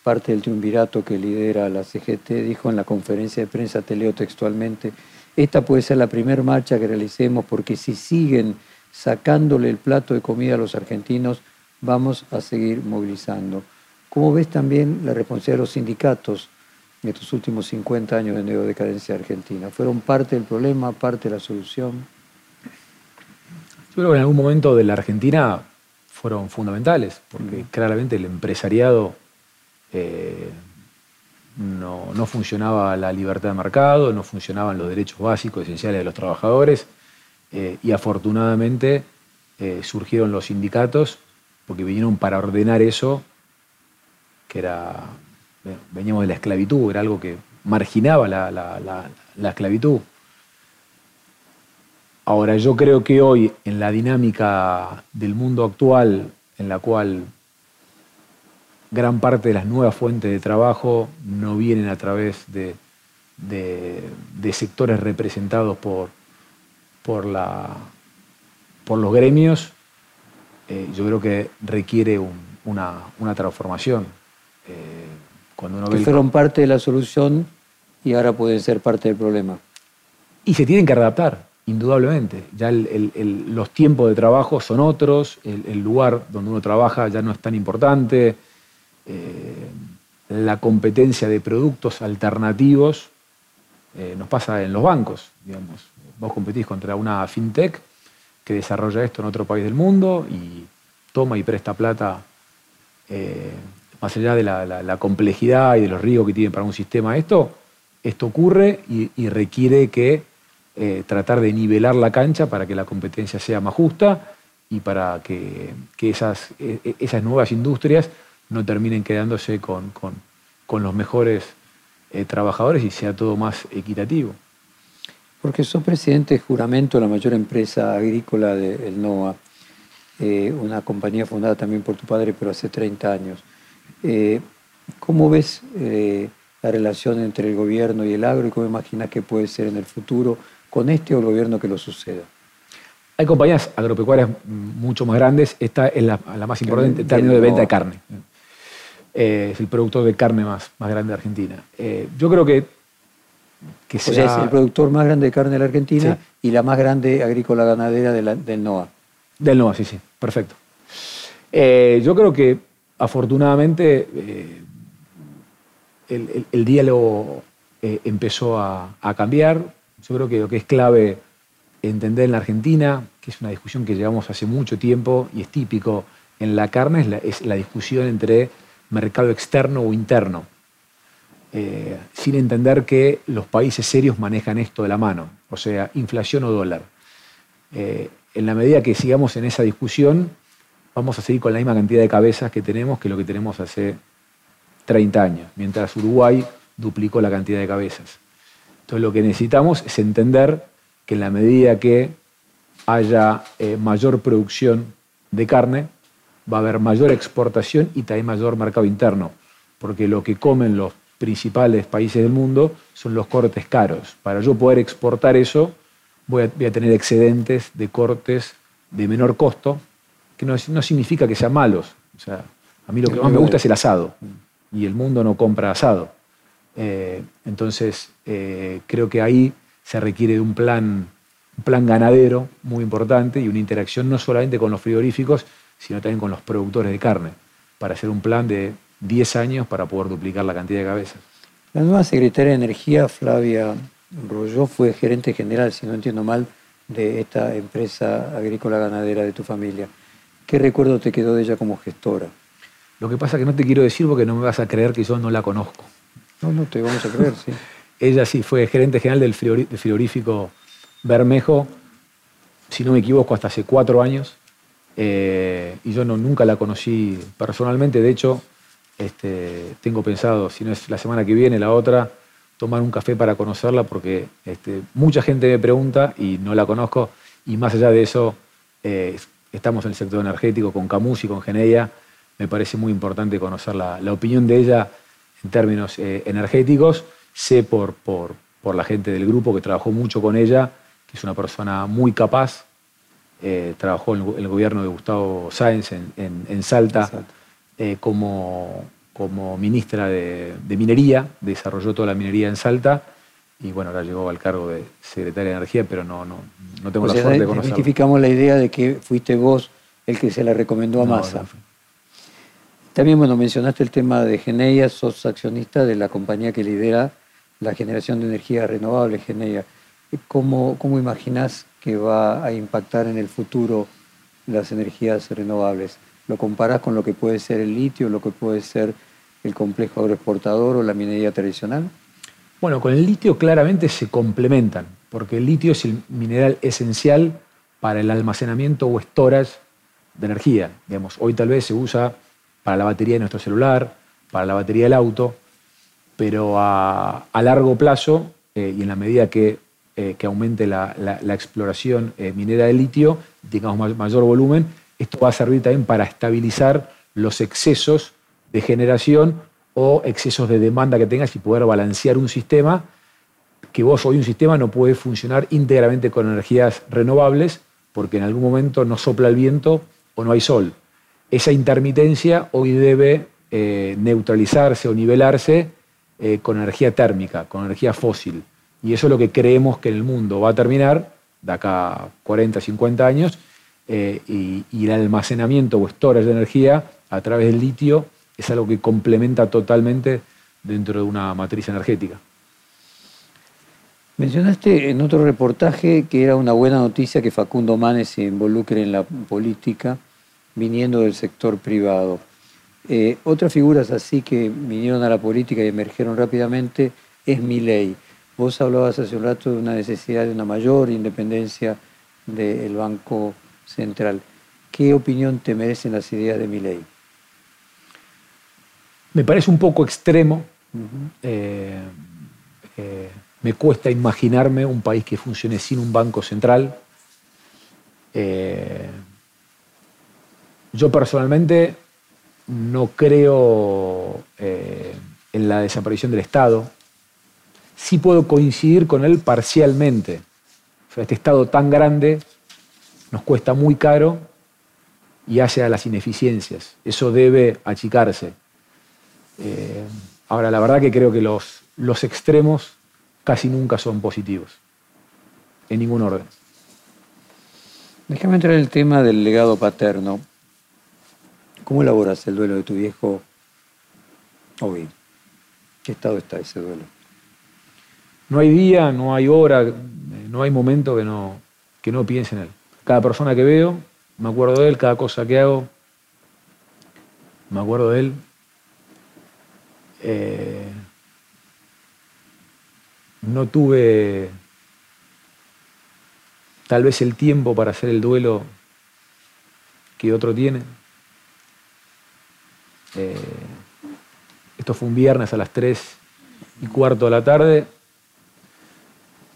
parte del triunvirato que lidera la CGT, dijo en la conferencia de prensa, te leo textualmente, esta puede ser la primera marcha que realicemos porque si siguen sacándole el plato de comida a los argentinos, vamos a seguir movilizando. ¿Cómo ves también la responsabilidad de los sindicatos en estos últimos 50 años de neodecadencia argentina? ¿Fueron parte del problema, parte de la solución? Yo creo que en algún momento de la Argentina fueron fundamentales, porque claramente el empresariado eh, no, funcionaba la libertad de mercado, no funcionaban los derechos básicos esenciales de los trabajadores eh, y afortunadamente eh, surgieron los sindicatos porque vinieron para ordenar eso, que era, veníamos de la esclavitud, era algo que marginaba la, la esclavitud. Ahora, yo creo que hoy, en la dinámica del mundo actual, en la cual gran parte de las nuevas fuentes de trabajo no vienen a través de, sectores representados por, por, la, por los gremios, eh, yo creo que requiere una, transformación. Eh, cuando uno que fueron parte de la solución y ahora pueden ser parte del problema. Y se tienen que adaptar, indudablemente. Ya los tiempos de trabajo son otros, el, lugar donde uno trabaja ya no es tan importante. Eh, la competencia de productos alternativos eh, nos pasa en los bancos. Digamos. Vos competís contra una fintech que desarrolla esto en otro país del mundo y, toma y presta plata, eh, más allá de la, complejidad y de los riesgos que tiene para un sistema esto, esto ocurre y, requiere que tratar de nivelar la cancha para que la competencia sea más justa y para que, esas, e, e, esas, nuevas industrias no terminen quedándose con, los mejores eh, trabajadores y sea todo más equitativo. Porque sos presidente de juramento de la mayor empresa agrícola del NOA, eh, una compañía fundada también por tu padre, pero hace 30 años. Eh, ¿Cómo ves la relación entre el gobierno y el agro y cómo imaginas que puede ser en el futuro con este o el gobierno que lo suceda? Hay compañías agropecuarias mucho más grandes. Esta es la, más importante en términos de venta de carne. Eh, es el productor de carne más, más grande de Argentina. Eh, yo creo que, que sea... es el productor más grande de carne de la Argentina y la más grande agrícola ganadera del NOA. Del NOA, sí, sí, perfecto. Eh, yo creo que afortunadamente el, diálogo empezó a, a cambiar. Yo creo que lo que es clave entender en la Argentina, que es una discusión que llevamos hace mucho tiempo y es típico en la carne, es la, discusión entre mercado externo o interno, eh, sin entender que los países serios manejan esto de la mano, o sea, inflación o dólar. Eh, en la medida que sigamos en esa discusión, vamos a seguir con la misma cantidad de cabezas que tenemos que lo que tenemos hace 30 años, mientras Uruguay duplicó la cantidad de cabezas. Entonces lo que necesitamos es entender que en la medida que haya eh, mayor producción de carne, va a haber mayor exportación y también mayor mercado interno, porque lo que comen los principales países del mundo son los cortes caros. Para yo poder exportar eso, voy a, tener excedentes de cortes de menor costo, que no, significa que sean malos. O sea, a mí lo que más me gusta es el asado, y el mundo no compra asado. Eh, entonces, eh, creo que ahí se requiere de un plan, un plan ganadero muy importante y una interacción no solamente con los frigoríficos, sino también con los productores de carne, para hacer un plan de 10 años para poder duplicar la cantidad de cabezas. La nueva secretaria de Energía, Flavia Rolló, fue gerente general, si no entiendo mal, de esta empresa agrícola ganadera de tu familia. ¿Qué recuerdo te quedó de ella como gestora? Lo que pasa es que no te quiero decir porque no me vas a creer que yo no la conozco. No, no te vamos a creer, sí. *laughs* Ella sí fue gerente general del frigorífico Bermejo, si no me equivoco, hasta hace cuatro años. Eh, y yo no, nunca la conocí personalmente. De hecho, este, tengo pensado, si no es la semana que viene, la otra, tomar un café para conocerla porque este, mucha gente me pregunta y no la conozco. Y más allá de eso, eh, estamos en el sector energético con Camus y con Geneia. Me parece muy importante conocer la, opinión de ella en términos eh, energéticos sé por, por, por, la gente del grupo que trabajó mucho con ella, que es una persona muy capaz. Eh, trabajó en el, gobierno de Gustavo Sáenz en, en, Salta eh, como, como ministra de, de, Minería, desarrolló toda la minería en Salta y bueno, ahora llegó al cargo de secretaria de Energía, pero no, no, no tengo la suerte de conocerla. Identificamos la idea de que fuiste vos el que se la recomendó a Massa. También, bueno, mencionaste el tema de Geneia, sos accionista de la compañía que lidera la generación de energía renovable, Geneia. ¿Cómo, ¿Cómo imaginas que va a impactar en el futuro las energías renovables? ¿Lo comparás con lo que puede ser el litio, lo que puede ser el complejo agroexportador o la minería tradicional? Bueno, con el litio claramente se complementan, porque el litio es el mineral esencial para el almacenamiento o storage de energía. Digamos, hoy tal vez se usa para la batería de nuestro celular, para la batería del auto, pero a, largo plazo eh, y en la medida que, eh, aumente la, exploración eh, minera de litio, tengamos mayor volumen, esto va a servir también para estabilizar los excesos de generación o excesos de demanda que tengas y poder balancear un sistema que vos hoy un sistema no puede funcionar íntegramente con energías renovables porque en algún momento no sopla el viento o no hay sol. Esa intermitencia hoy debe neutralizarse o nivelarse eh, con energía térmica, con energía fósil. Y eso es lo que creemos que el mundo va a terminar de acá a 40, 50 años, eh, y, el almacenamiento o storage de energía a través del litio es algo que complementa totalmente dentro de una matriz energética. Mencionaste en otro reportaje que era una buena noticia que Facundo Manes se involucre en la política viniendo del sector privado. Eh, otras figuras así que vinieron a la política y emergieron rápidamente es mi ley. Vos hablabas hace un rato de una necesidad de una mayor independencia del Banco Central. ¿Qué opinión te merecen las ideas de mi ley? Me parece un poco extremo. Eh, eh, me cuesta imaginarme un país que funcione sin un banco central. yo personalmente no creo eh, en la desaparición del Estado. Sí puedo coincidir con él parcialmente. este Estado tan grande nos cuesta muy caro y hace a las ineficiencias. Eso debe achicarse. Eh, ahora, la verdad que creo que los, extremos casi nunca son positivos, en ningún orden. Déjame entrar en el tema del legado paterno. ¿Cómo elaboras el duelo de tu viejo hoy? ¿Qué estado está ese duelo? No hay día, no hay hora, no hay momento que no, que no piense en él. Cada persona que veo, me acuerdo de él, cada cosa que hago, me acuerdo de él. Eh, no tuve tal vez el tiempo para hacer el duelo que otro tiene. Eh, esto fue un viernes a las 3 y cuarto de la tarde.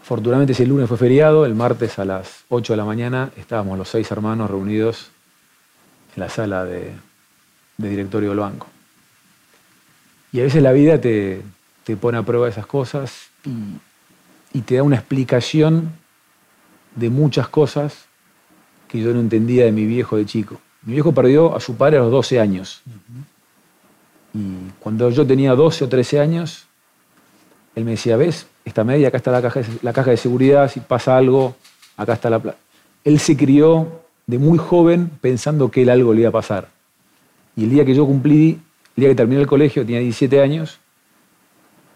Afortunadamente ese lunes fue feriado, el martes a las 8 de la mañana estábamos los seis hermanos reunidos en la sala de, directorio del banco. Y a veces la vida te, pone a prueba esas cosas y, y te da una explicación de muchas cosas que yo no entendía de mi viejo de chico. Mi viejo perdió a su padre a los 12 años. Y cuando yo tenía 12 o 13 años, él me decía, ves, esta media, acá está la caja, la caja de seguridad, si pasa algo, acá está la plata. Él se crió de muy joven pensando que él algo le iba a pasar. Y el día que yo cumplí, el día que terminé el colegio, tenía 17 años,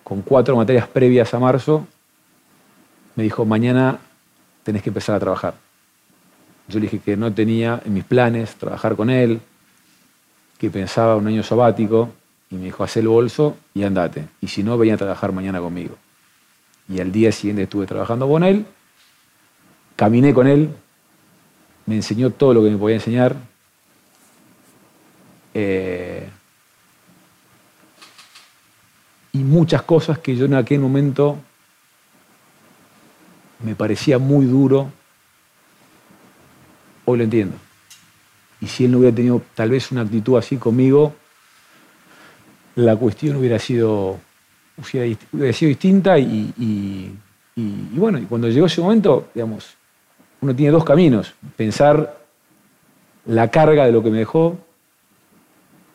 con cuatro materias previas a marzo, me dijo, mañana tenés que empezar a trabajar. Yo le dije que no tenía en mis planes trabajar con él, que pensaba un año sabático, y me dijo, haz el bolso y andate. Y si no, venía a trabajar mañana conmigo. Y al día siguiente estuve trabajando con él, caminé con él, me enseñó todo lo que me podía enseñar. Eh, y muchas cosas que yo en aquel momento me parecía muy duro, hoy lo entiendo. Y si él no hubiera tenido tal vez una actitud así conmigo, la cuestión hubiera sido, hubiera sido distinta y, bueno, y cuando llegó ese momento, digamos, uno tiene dos caminos, pensar la carga de lo que me dejó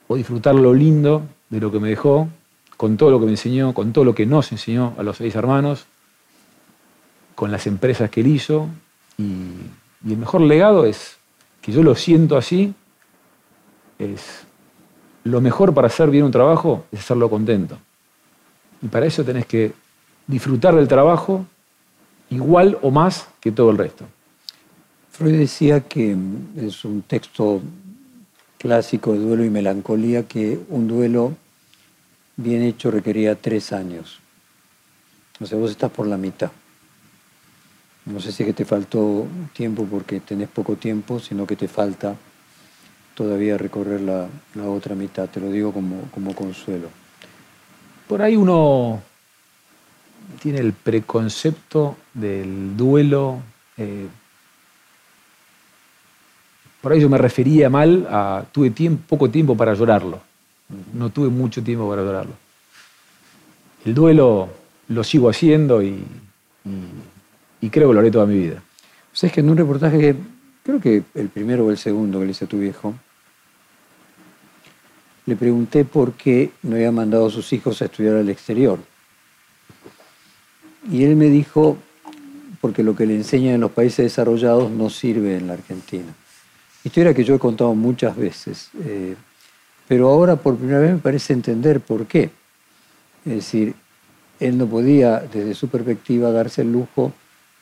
o disfrutar lo lindo de lo que me dejó, con todo lo que me enseñó, con todo lo que nos enseñó a los seis hermanos, con las empresas que él hizo. Y, el mejor legado es que yo lo siento así, es lo mejor para hacer bien un trabajo es hacerlo contento. Y para eso tenés que disfrutar del trabajo igual o más que todo el resto. Freud decía que es un texto clásico de duelo y melancolía que un duelo bien hecho requería tres años. O sea, vos estás por la mitad. No sé si es que te faltó tiempo porque tenés poco tiempo, sino que te falta todavía recorrer la, otra mitad, te lo digo como consuelo. Por ahí uno tiene el preconcepto del duelo. Eh, por ahí yo me refería mal a tuve poco tiempo para llorarlo. No tuve mucho tiempo para llorarlo. El duelo lo sigo haciendo y, creo que lo haré toda mi vida. O es que en un reportaje, creo que el primero o el segundo que le hice a tu viejo, le pregunté por qué no había mandado a sus hijos a estudiar al exterior. Y él me dijo, porque lo que le enseñan en los países desarrollados no sirve en la Argentina. Historia que yo he contado muchas veces, eh, pero ahora por primera vez me parece entender por qué. Es decir, él no podía, desde su perspectiva, darse el lujo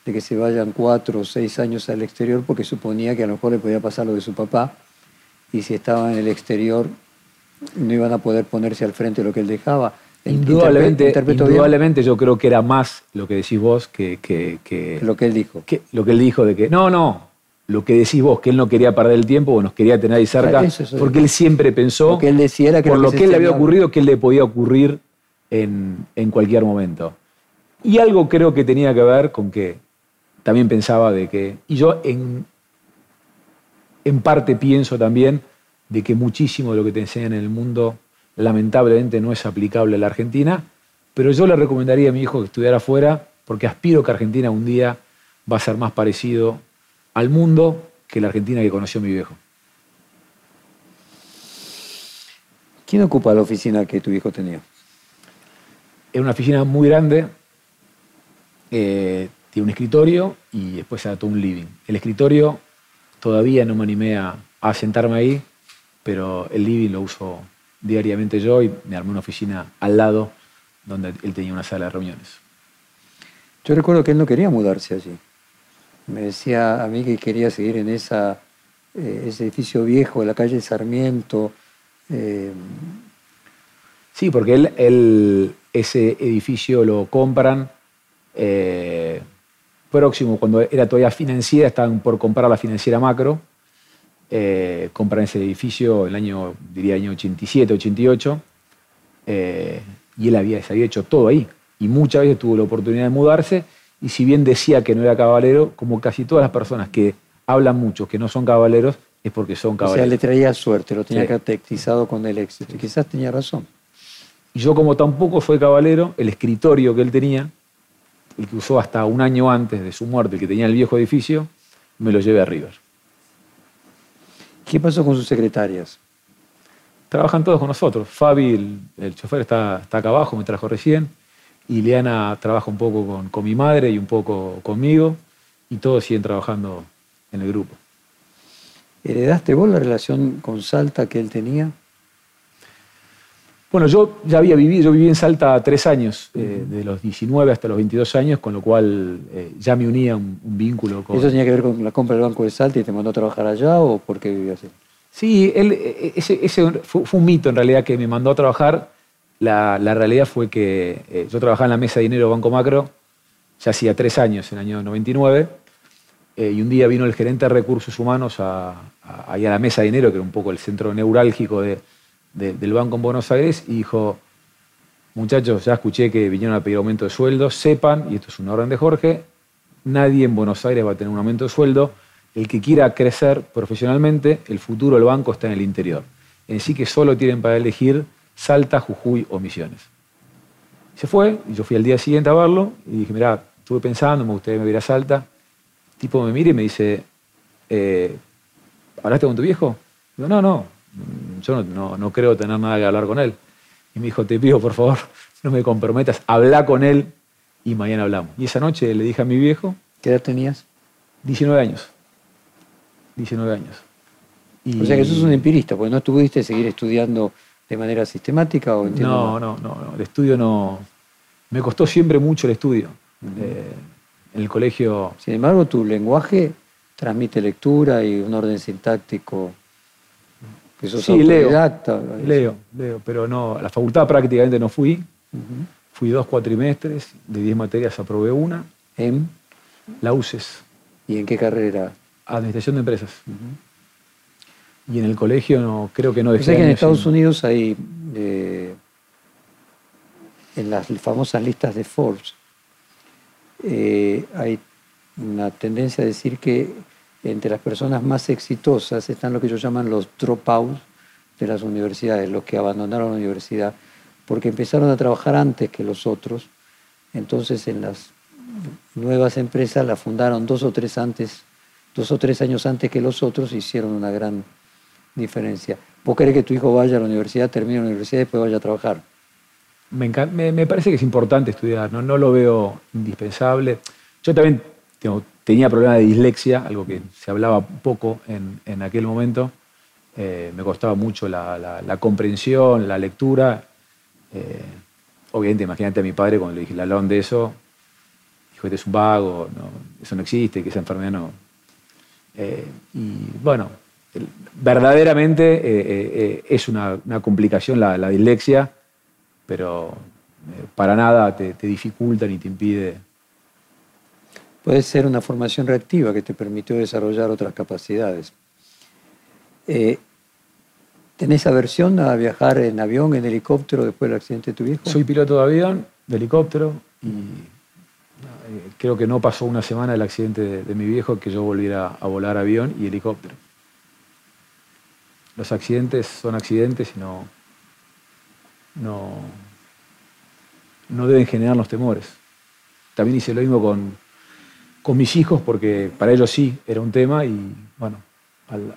de que se vayan cuatro o seis años al exterior porque suponía que a lo mejor le podía pasar lo de su papá y si estaban en el exterior no iban a poder ponerse al frente de lo que él dejaba. Indudablemente, indudablemente yo creo que era más lo que decís vos que, que, lo que él dijo. Que, lo que él dijo de que, no, no, lo que decís vos, que él no quería perder el tiempo o nos quería tener ahí cerca, porque él siempre pensó, que él decía que por lo que, él le había ocurrido, que él le podía ocurrir en, en cualquier momento. Y algo creo que tenía que ver con que también pensaba de que, y yo en, en parte pienso también de que muchísimo de lo que te enseñan en el mundo lamentablemente no es aplicable a la Argentina, pero yo le recomendaría a mi hijo que estudiara afuera porque aspiro que Argentina un día va a ser más parecido al mundo que la Argentina que conoció mi viejo. ¿Quién ocupa la oficina que tu hijo tenía? Es una oficina muy grande, eh, tiene un escritorio y después se todo un living. El escritorio todavía no me animé a, a sentarme ahí, pero el living lo uso diariamente yo y me armé una oficina al lado donde él tenía una sala de reuniones. Yo recuerdo que él no quería mudarse allí. Me decía a mí que quería seguir en esa, eh, ese edificio viejo de la calle Sarmiento. Eh, sí, porque él, ese edificio lo compran eh, próximo, cuando era todavía financiera, estaban por comprar la financiera macro eh, compran ese edificio el año, diría año 87, 88, eh, y él había, se había hecho todo ahí. Y muchas veces tuvo la oportunidad de mudarse, y si bien decía que no era caballero, como casi todas las personas que hablan mucho que no son caballeros, es porque son caballeros. O sea, le traía suerte, lo tenía caracterizado con el éxito. quizás tenía razón. Y yo como tampoco soy caballero, el escritorio que él tenía, el que usó hasta un año antes de su muerte, el que tenía el viejo edificio, me lo llevé a River. ¿Qué pasó con sus secretarias? Trabajan todos con nosotros. Fabi, el, chofer, está, está, acá abajo, me trajo recién. Y Liana trabaja un poco con, con, mi madre y un poco conmigo. Y todos siguen trabajando en el grupo. ¿Heredaste vos la relación con Salta que él tenía? Bueno, yo ya había vivido, yo viví en Salta tres años, eh, de los 19 hasta los 22 años, con lo cual eh, ya me unía un, vínculo con... ¿Eso tenía que ver con la compra del Banco de Salta y te mandó a trabajar allá o por qué vivía así? Sí, él, e, ese, fue, un mito en realidad que me mandó a trabajar. La, realidad fue que eh, yo trabajaba en la mesa de dinero Banco Macro ya hacía tres años, en el año 99, y un día vino el gerente de recursos humanos a, ahí a la mesa de dinero, que era un poco el centro neurálgico de del banco en Buenos Aires y dijo, muchachos, ya escuché que vinieron a pedir aumento de sueldo, sepan, y esto es una orden de Jorge, nadie en Buenos Aires va a tener un aumento de sueldo, el que quiera crecer profesionalmente, el futuro del banco está en el interior. En sí que solo tienen para elegir Salta, Jujuy o Misiones. Se fue, y yo fui al día siguiente a verlo, y dije, mira, estuve pensando, me gustaría me viera a Salta. El tipo me mira y me dice, eh, ¿hablaste con tu viejo? Digo, no, no, yo no, creo tener nada que hablar con él. Y me dijo, te pido por favor, no me comprometas, habla con él y mañana hablamos. Y esa noche le dije a mi viejo... ¿Qué edad tenías? 19 años. 19 años. O sea que sos un empirista, porque no tuviste seguir estudiando de manera sistemática o no, no, no, el estudio no... Me costó siempre mucho el estudio. Eh, en el colegio... Sin embargo, tu lenguaje transmite lectura y un orden sintáctico sí, leo, leo, leo, pero no, a la facultad prácticamente no fui. Fui dos cuatrimestres, de diez materias aprobé una. ¿En? La UCES. ¿Y en qué carrera? Administración de empresas. Y en el colegio no, creo que no dejé. Sé que en Estados Unidos hay, eh, en las famosas listas de Forbes, eh, hay una tendencia a decir que entre las personas más exitosas están lo que ellos llaman los dropouts de las universidades, los que abandonaron la universidad, porque empezaron a trabajar antes que los otros. Entonces en las nuevas empresas las fundaron dos o tres antes, dos o tres años antes que los otros, hicieron una gran diferencia. ¿Vos querés que tu hijo vaya a la universidad, termine la universidad y después vaya a trabajar? Me, me, parece que es importante estudiar, ¿no? no lo veo indispensable. Yo también tenía problemas de dislexia, algo que se hablaba poco en, aquel momento. Eh, me costaba mucho la, comprensión, la lectura. Eh, obviamente, imagínate a mi padre cuando le dije, hablaron de eso, dijo, este es un vago, eso no existe, que esa enfermedad no. Eh, y bueno, verdaderamente es una, complicación la, dislexia, pero para nada te, te dificulta ni te impide puede ser una formación reactiva que te permitió desarrollar otras capacidades. Eh, ¿Tenés aversión a viajar en avión, en helicóptero después del accidente de tu viejo? Soy piloto de avión, de helicóptero, y eh, creo que no pasó una semana del accidente de, mi viejo que yo volviera a volar avión y helicóptero. Los accidentes son accidentes y no, no, no deben generarnos temores. También hice lo mismo con, con mis hijos porque para ellos sí era un tema y bueno,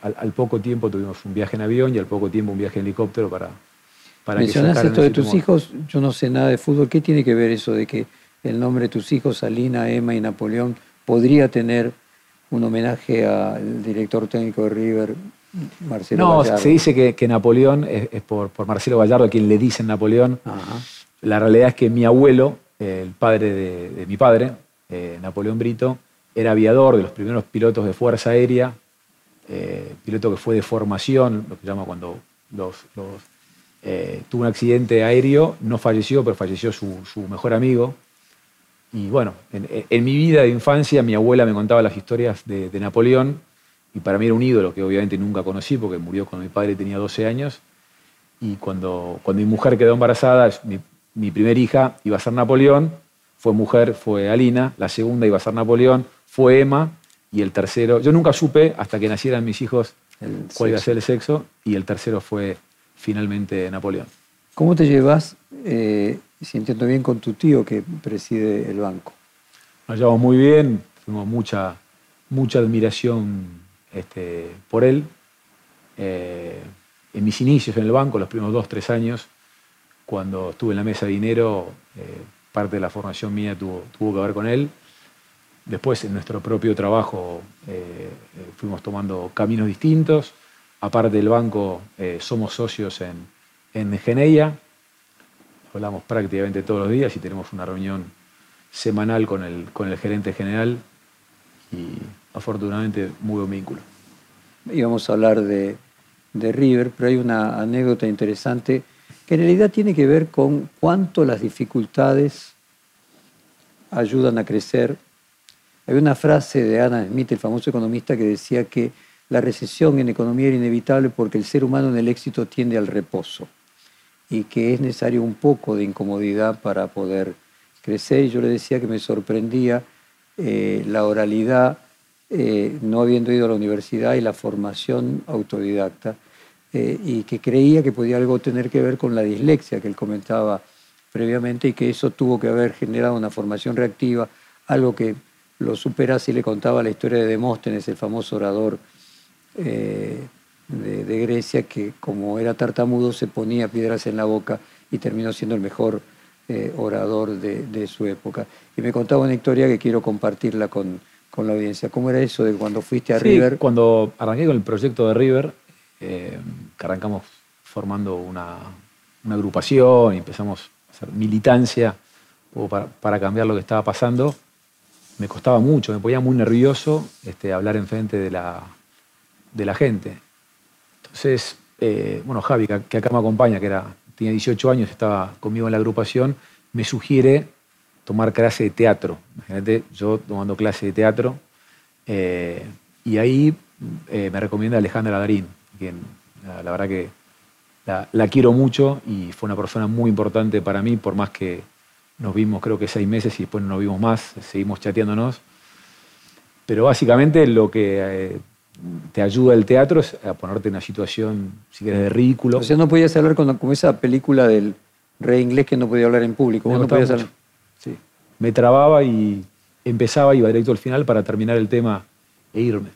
al, poco tiempo tuvimos un viaje en avión y al poco tiempo un viaje en helicóptero para... para Mencionaste esto de tus hijos, yo no sé nada de fútbol, ¿qué tiene que ver eso de que el nombre de tus hijos, Alina, Emma y Napoleón, podría tener un homenaje al director técnico de River, Marcelo no, No, se dice que, Napoleón es, por, Marcelo Gallardo, a quien le dicen Napoleón. La realidad es que mi abuelo, el padre de mi padre, eh, Napoleón Brito, era aviador de los primeros pilotos de Fuerza Aérea, eh, piloto que fue de formación, lo que llama cuando eh, tuvo un accidente aéreo, no falleció, pero falleció su, mejor amigo. Y bueno, en, mi vida de infancia mi abuela me contaba las historias de, Napoleón y para mí era un ídolo que obviamente nunca conocí porque murió cuando mi padre tenía 12 años. Y cuando, cuando mi mujer quedó embarazada, mi, mi primera hija iba a ser Napoleón fue mujer, fue Alina, la segunda iba a ser Napoleón, fue Emma, y el tercero, yo nunca supe hasta que nacieran mis hijos cuál iba a ser el sexo, y el tercero fue finalmente Napoleón. ¿Cómo te llevas, eh, si entiendo bien, con tu tío que preside el banco? Nos llevamos muy bien, tuvimos mucha, mucha admiración este, por él. Eh, en mis inicios en el banco, los primeros dos, tres años, cuando estuve en la mesa de dinero, eh, parte de la formación mía tuvo, tuvo que ver con él. Después, en nuestro propio trabajo, eh, eh, fuimos tomando caminos distintos. Aparte del banco, eh, somos socios en, en Geneia. Hablamos prácticamente todos los días y tenemos una reunión semanal con el, con el gerente general y afortunadamente muy buen vínculo. Íbamos a hablar de, de River, pero hay una anécdota interesante que en realidad tiene que ver con cuánto las dificultades ayudan a crecer. Hay una frase de Adam Smith, el famoso economista, que decía que la recesión en economía era inevitable porque el ser humano en el éxito tiende al reposo y que es necesario un poco de incomodidad para poder crecer. Y yo le decía que me sorprendía eh, la oralidad, eh, no habiendo ido a la universidad, y la formación autodidacta eh, y que creía que podía algo tener que ver con la dislexia que él comentaba previamente y que eso tuvo que haber generado una formación reactiva, algo que lo supera si le contaba la historia de Demóstenes, el famoso orador eh, de, Grecia, que como era tartamudo se ponía piedras en la boca y terminó siendo el mejor eh, orador de, su época. Y me contaba una historia que quiero compartirla con, con la audiencia. ¿Cómo era eso de cuando fuiste a River? Cuando arranqué con el proyecto de River, eh, que arrancamos formando una, agrupación y empezamos a hacer militancia para, cambiar lo que estaba pasando, me costaba mucho, me ponía muy nervioso este, hablar enfrente de la, de la gente. Entonces, eh, bueno, Javi, que, acá me acompaña, que era, tenía 18 años, estaba conmigo en la agrupación, me sugiere tomar clase de teatro. Imagínate, yo tomando clase de teatro. Eh, y ahí me recomienda Alejandra Darín, la, verdad que la, quiero mucho y fue una persona muy importante para mí, por más que nos vimos creo que seis meses y después no nos vimos más, seguimos chateándonos. Pero básicamente lo que eh, te ayuda el teatro es a ponerte en una situación, si quieres, de ridículo. O sea, no podías hablar con, como esa película del rey inglés que no podía hablar en público. Me, no podías Sí. me trababa y empezaba, iba directo al final para terminar el tema e irme.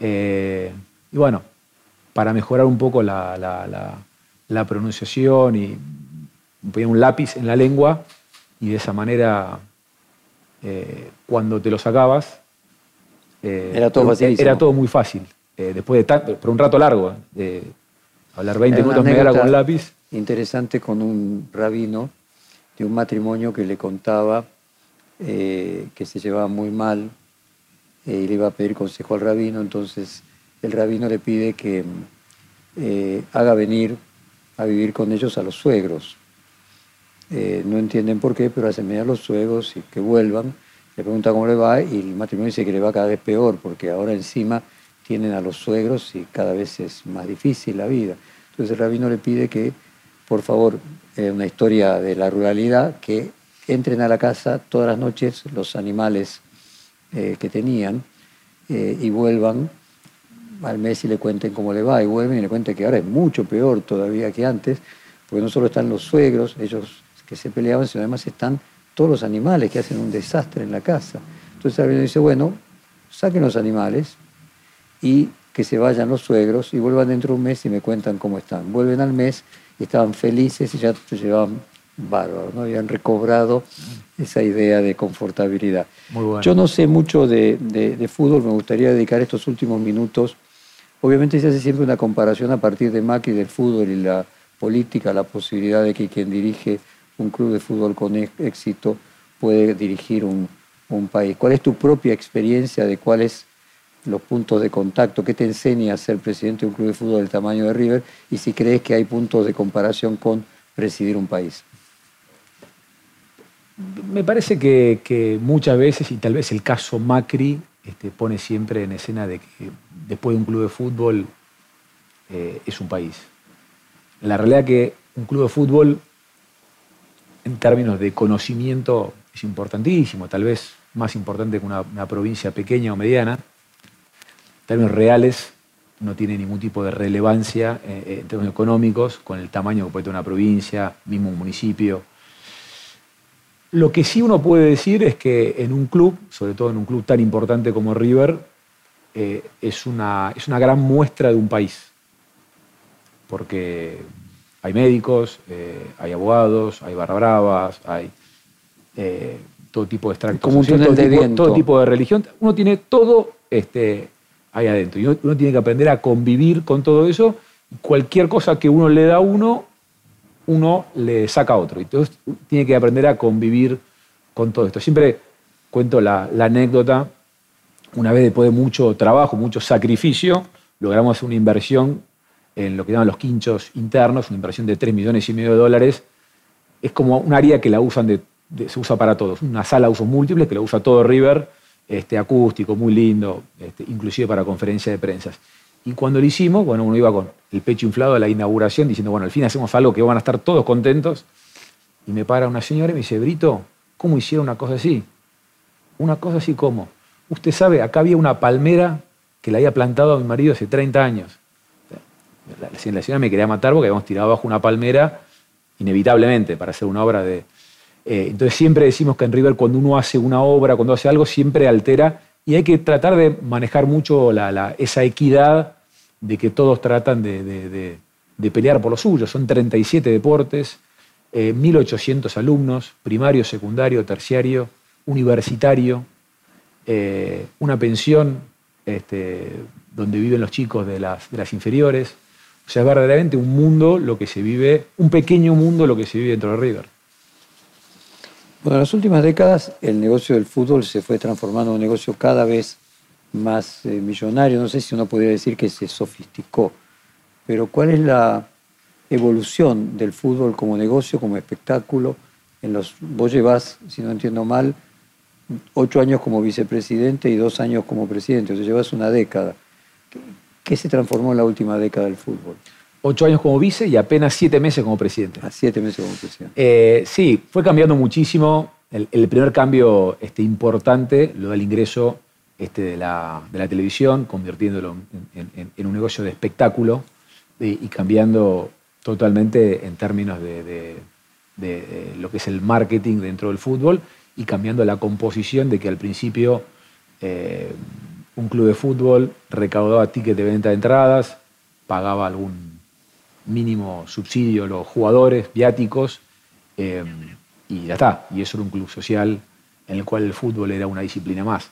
Eh, y bueno, para mejorar un poco la, pronunciación y ponía un lápiz en la lengua y de esa manera, eh, cuando te lo sacabas, eh, era, todo era todo muy fácil. Eh, después de por un rato largo, hablar 20 minutos media con lápiz. Interesante con un rabino de un matrimonio que le contaba que se llevaba muy mal y le iba a pedir consejo al rabino, entonces el rabino le pide que eh, haga venir a vivir con ellos a los suegros. Eh, no entienden por qué, pero hacen venir a los suegros y que vuelvan. Le pregunta cómo le va y el matrimonio dice que le va cada vez peor, porque ahora encima tienen a los suegros y cada vez es más difícil la vida. Entonces el rabino le pide que, por favor, una historia de la ruralidad, que entren a la casa todas las noches los animales eh, que tenían y vuelvan al mes y le cuenten cómo le va y vuelven y le cuenten que ahora es mucho peor todavía que antes, porque no solo están los suegros, ellos que se peleaban, sino además están todos los animales que hacen un desastre en la casa. Entonces rabino dice, bueno, saquen los animales, y que se vayan los suegros y vuelvan dentro de un mes y me cuentan cómo están. Vuelven al mes y estaban felices y ya se llevaban bárbaros, ¿no? habían recobrado esa idea de confortabilidad. Yo no sé mucho de, de, fútbol, me gustaría dedicar estos últimos minutos. Obviamente se hace siempre una comparación a partir de Macri del fútbol y la política, la posibilidad de que quien dirige un club de fútbol con éxito puede dirigir un, país. ¿Cuál es tu propia experiencia de cuál es los puntos de contacto, qué te enseña a ser presidente de un club de fútbol del tamaño de River y si crees que hay puntos de comparación con presidir un país. Me parece que, muchas veces, y tal vez el caso Macri este, pone siempre en escena de que después de un club de fútbol eh, es un país. La realidad que un club de fútbol, en términos de conocimiento, es importantísimo, tal vez más importante que una provincia pequeña o mediana términos reales no tiene ningún tipo de relevancia eh, eh, en términos económicos con el tamaño que puede tener una provincia, mismo un municipio. Lo que sí uno puede decir es que en un club, sobre todo en un club tan importante como River, eh, es, una, es una gran muestra de un país. Porque hay médicos, hay abogados, hay barra bravas, hay todo tipo de extractos, como todo, tipo, todo tipo de religión. Uno tiene todo este, ahí adentro. Y uno tiene que aprender a convivir con todo eso. Cualquier cosa que uno le da a uno, uno le saca a otro. Entonces tiene que aprender a convivir con todo esto. Siempre cuento la, anécdota, una vez después de mucho trabajo, mucho sacrificio, logramos hacer una inversión en lo que llaman los quinchos internos, una inversión de 3 millones y medio de dólares. Es como un área que la usan de, se usa para todos, una sala de usos múltiples que la usa todo River este, acústico, muy lindo, este, inclusive para conferencias de prensa. Y cuando lo hicimos, bueno, uno iba con el pecho inflado a la inauguración diciendo, bueno, al fin hacemos algo que van a estar todos contentos. Y me para una señora y me dice, Brito, ¿cómo hicieron una cosa así? Una cosa así como, usted sabe, acá había una palmera que la había plantado a mi marido hace 30 años. La, señora me quería matar porque habíamos tirado abajo una palmera inevitablemente para hacer una obra de, eh, entonces siempre decimos que en River cuando uno hace una obra, cuando hace algo, siempre altera y hay que tratar de manejar mucho esa equidad de que todos tratan de, pelear por lo suyo. Son 37 deportes, 1.800 eh, alumnos, primario, secundario, terciario, universitario, eh, una pensión este, donde viven los chicos de las, inferiores. O sea, es verdaderamente un mundo lo que se vive, un pequeño mundo lo que se vive dentro de River. Bueno, en las últimas décadas el negocio del fútbol se fue transformando en un negocio cada vez más eh, millonario. No sé si uno podría decir que se sofisticó, pero ¿cuál es la evolución del fútbol como negocio, como espectáculo? En los, vos llevas, si no entiendo mal, ocho años como vicepresidente y dos años como presidente, o sea, llevas una década. ¿Qué se transformó en la última década del fútbol? ocho años como vice y apenas siete meses como presidente. A ah, siete meses como presidente. Eh, sí, fue cambiando muchísimo. El, primer cambio este, importante lo da el ingreso este, de, la, televisión, convirtiéndolo en, un negocio de espectáculo y cambiando totalmente en términos de, lo que es el marketing dentro del fútbol y cambiando la composición de que al principio eh, un club de fútbol recaudaba tickets de venta de entradas, pagaba algún mínimo subsidio a los jugadores, viáticos, eh, y ya está. Y eso era un club social en el cual el fútbol era una disciplina más.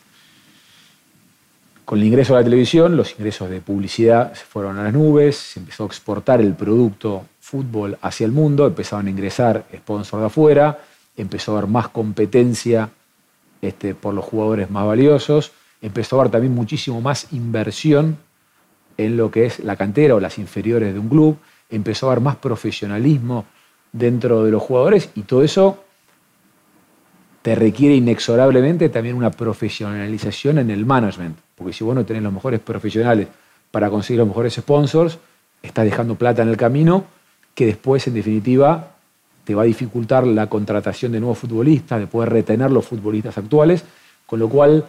Con el ingreso a la televisión, los ingresos de publicidad se fueron a las nubes, se empezó a exportar el producto fútbol hacia el mundo, empezaron a ingresar sponsors de afuera, empezó a haber más competencia este, por los jugadores más valiosos, empezó a haber también muchísimo más inversión en lo que es la cantera o las inferiores de un club, empezó a haber más profesionalismo dentro de los jugadores y todo eso te requiere inexorablemente también una profesionalización en el management, porque si vos no tenés los mejores profesionales para conseguir los mejores sponsors, estás dejando plata en el camino que después, en definitiva, te va a dificultar la contratación de nuevos futbolistas, de poder retener los futbolistas actuales, con lo cual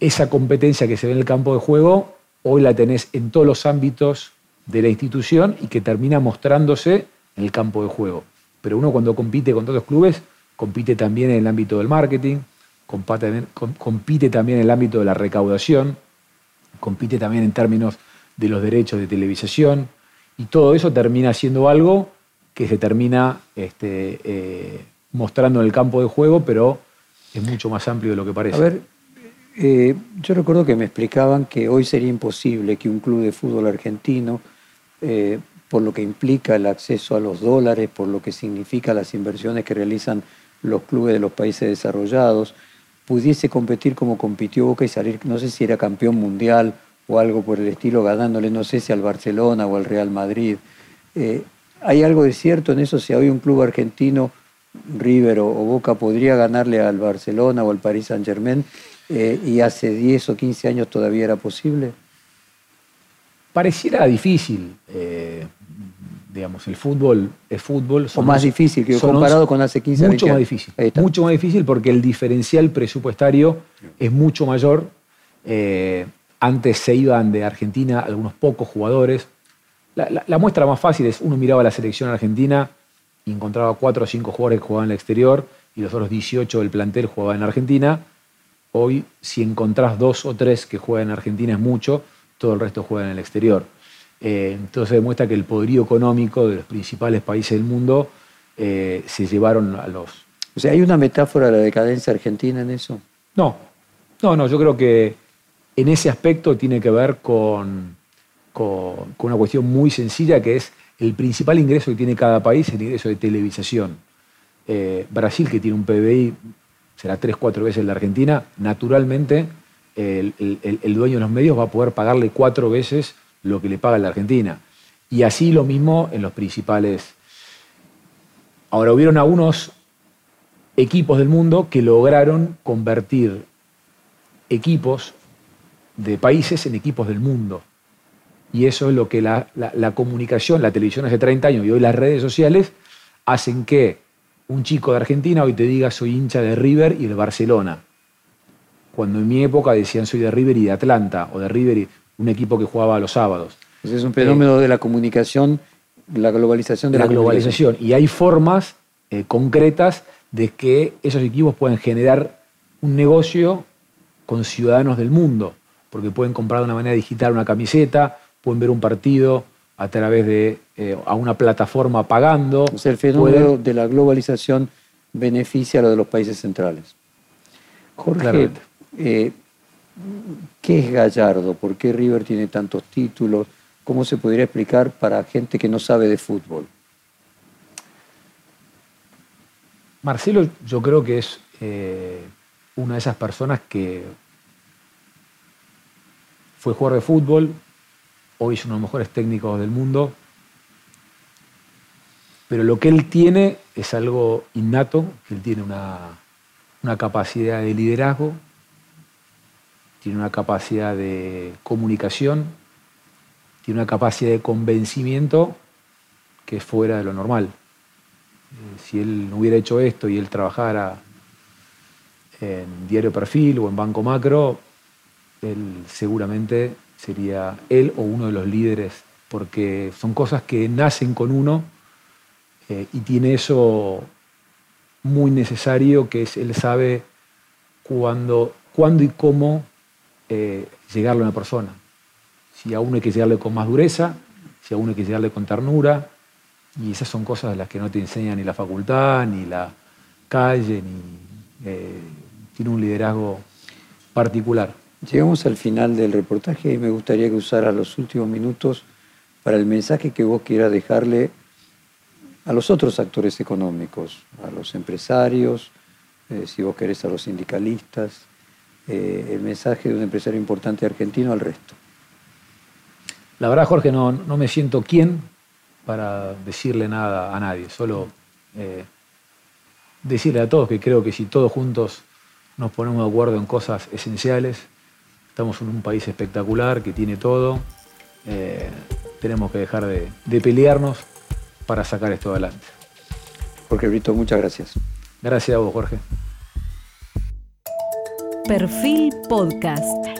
esa competencia que se ve en el campo de juego, hoy la tenés en todos los ámbitos de la institución y que termina mostrándose en el campo de juego. Pero uno cuando compite con los clubes, compite también en el ámbito del marketing, compite también en el ámbito de la recaudación, compite también en términos de los derechos de televisación, y todo eso termina siendo algo que se termina este, eh, mostrando en el campo de juego, pero es mucho más amplio de lo que parece. A ver, eh, yo recuerdo que me explicaban que hoy sería imposible que un club de fútbol argentino, eh, por lo que implica el acceso a los dólares, por lo que significa las inversiones que realizan los clubes de los países desarrollados, pudiese competir como compitió Boca y salir, no sé si era campeón mundial o algo por el estilo, ganándole, no sé si al Barcelona o al Real Madrid. ¿Hay algo de cierto en eso? Si hoy un club argentino, River o, Boca, podría ganarle al Barcelona o al Paris Saint Germain eh, y hace 10 o 15 años todavía era posible? Pareciera difícil. Eh, digamos, el fútbol es fútbol. o más difícil que comparado con hace 15 años. Mucho más difícil. Mucho más difícil porque el diferencial presupuestario es mucho mayor. Eh, antes se iban de Argentina algunos pocos jugadores. La, muestra más fácil es uno miraba la selección argentina y encontraba cuatro o cinco jugadores que jugaban en el exterior y los otros 18 del plantel jugaban en Argentina. Hoy, si encontrás dos o tres que juegan en Argentina es mucho, todo el resto juega en el exterior. Eh, entonces demuestra que el poderío económico de los principales países del mundo eh, se llevaron a los... O sea, ¿hay una metáfora de la decadencia argentina en eso? No, no, no, yo creo que en ese aspecto tiene que ver con, con, una cuestión muy sencilla que es el principal ingreso que tiene cada país, el ingreso de televisación. Eh, Brasil, que tiene un PBI, será tres, cuatro veces la Argentina, naturalmente el, el dueño de los medios va a poder pagarle cuatro veces lo que le paga la Argentina. Y así lo mismo en los principales. Ahora, hubieron algunos equipos del mundo que lograron convertir equipos de países en equipos del mundo. Y eso es lo que la, comunicación, la televisión hace 30 años y hoy las redes sociales hacen que un chico de Argentina hoy te diga soy hincha de River y de Barcelona. Cuando en mi época decían soy de River y de Atlanta, o de River y un equipo que jugaba los sábados. es un fenómeno de la comunicación, la globalización de la, globalización. Y hay formas eh, concretas de que esos equipos pueden generar un negocio con ciudadanos del mundo, porque pueden comprar de una manera digital una camiseta, pueden ver un partido a través de eh, a una plataforma pagando. O sea, el fenómeno de la globalización beneficia a lo de los países centrales. Jorge, eh, ¿Qué es Gallardo? ¿Por qué River tiene tantos títulos? ¿Cómo se podría explicar para gente que no sabe de fútbol? Marcelo yo creo que es eh, una de esas personas que fue jugador de fútbol, hoy es uno de los mejores técnicos del mundo, pero lo que él tiene es algo innato, que él tiene una capacidad de liderazgo, tiene una capacidad de comunicación, tiene una capacidad de convencimiento que es fuera de lo normal. Eh, si él no hubiera hecho esto y él trabajara en Diario Perfil o en Banco Macro, él seguramente sería él o uno de los líderes, porque son cosas que nacen con uno eh, y tiene eso muy necesario, que es él sabe cuándo, cuándo y cómo eh, llegarle a una persona. Si a uno hay que llegarle con más dureza, si a uno hay que llegarle con ternura, y esas son cosas de las que no te enseña ni la facultad, ni la calle, ni eh, tiene un liderazgo particular. Llegamos al final del reportaje y me gustaría que usara los últimos minutos para el mensaje que vos quieras dejarle a los otros actores económicos, a los empresarios, eh, si vos querés a los sindicalistas, eh, el mensaje de un empresario importante argentino al resto? La verdad, Jorge, no, no me siento quién para decirle nada a nadie, solo eh, decirle a todos que creo que si todos juntos nos ponemos de acuerdo en cosas esenciales, estamos en un país espectacular que tiene todo, eh, tenemos que dejar de, de pelearnos para sacar esto adelante. Jorge Brito, muchas gracias. Gracias a vos, Jorge. Perfil Podcast.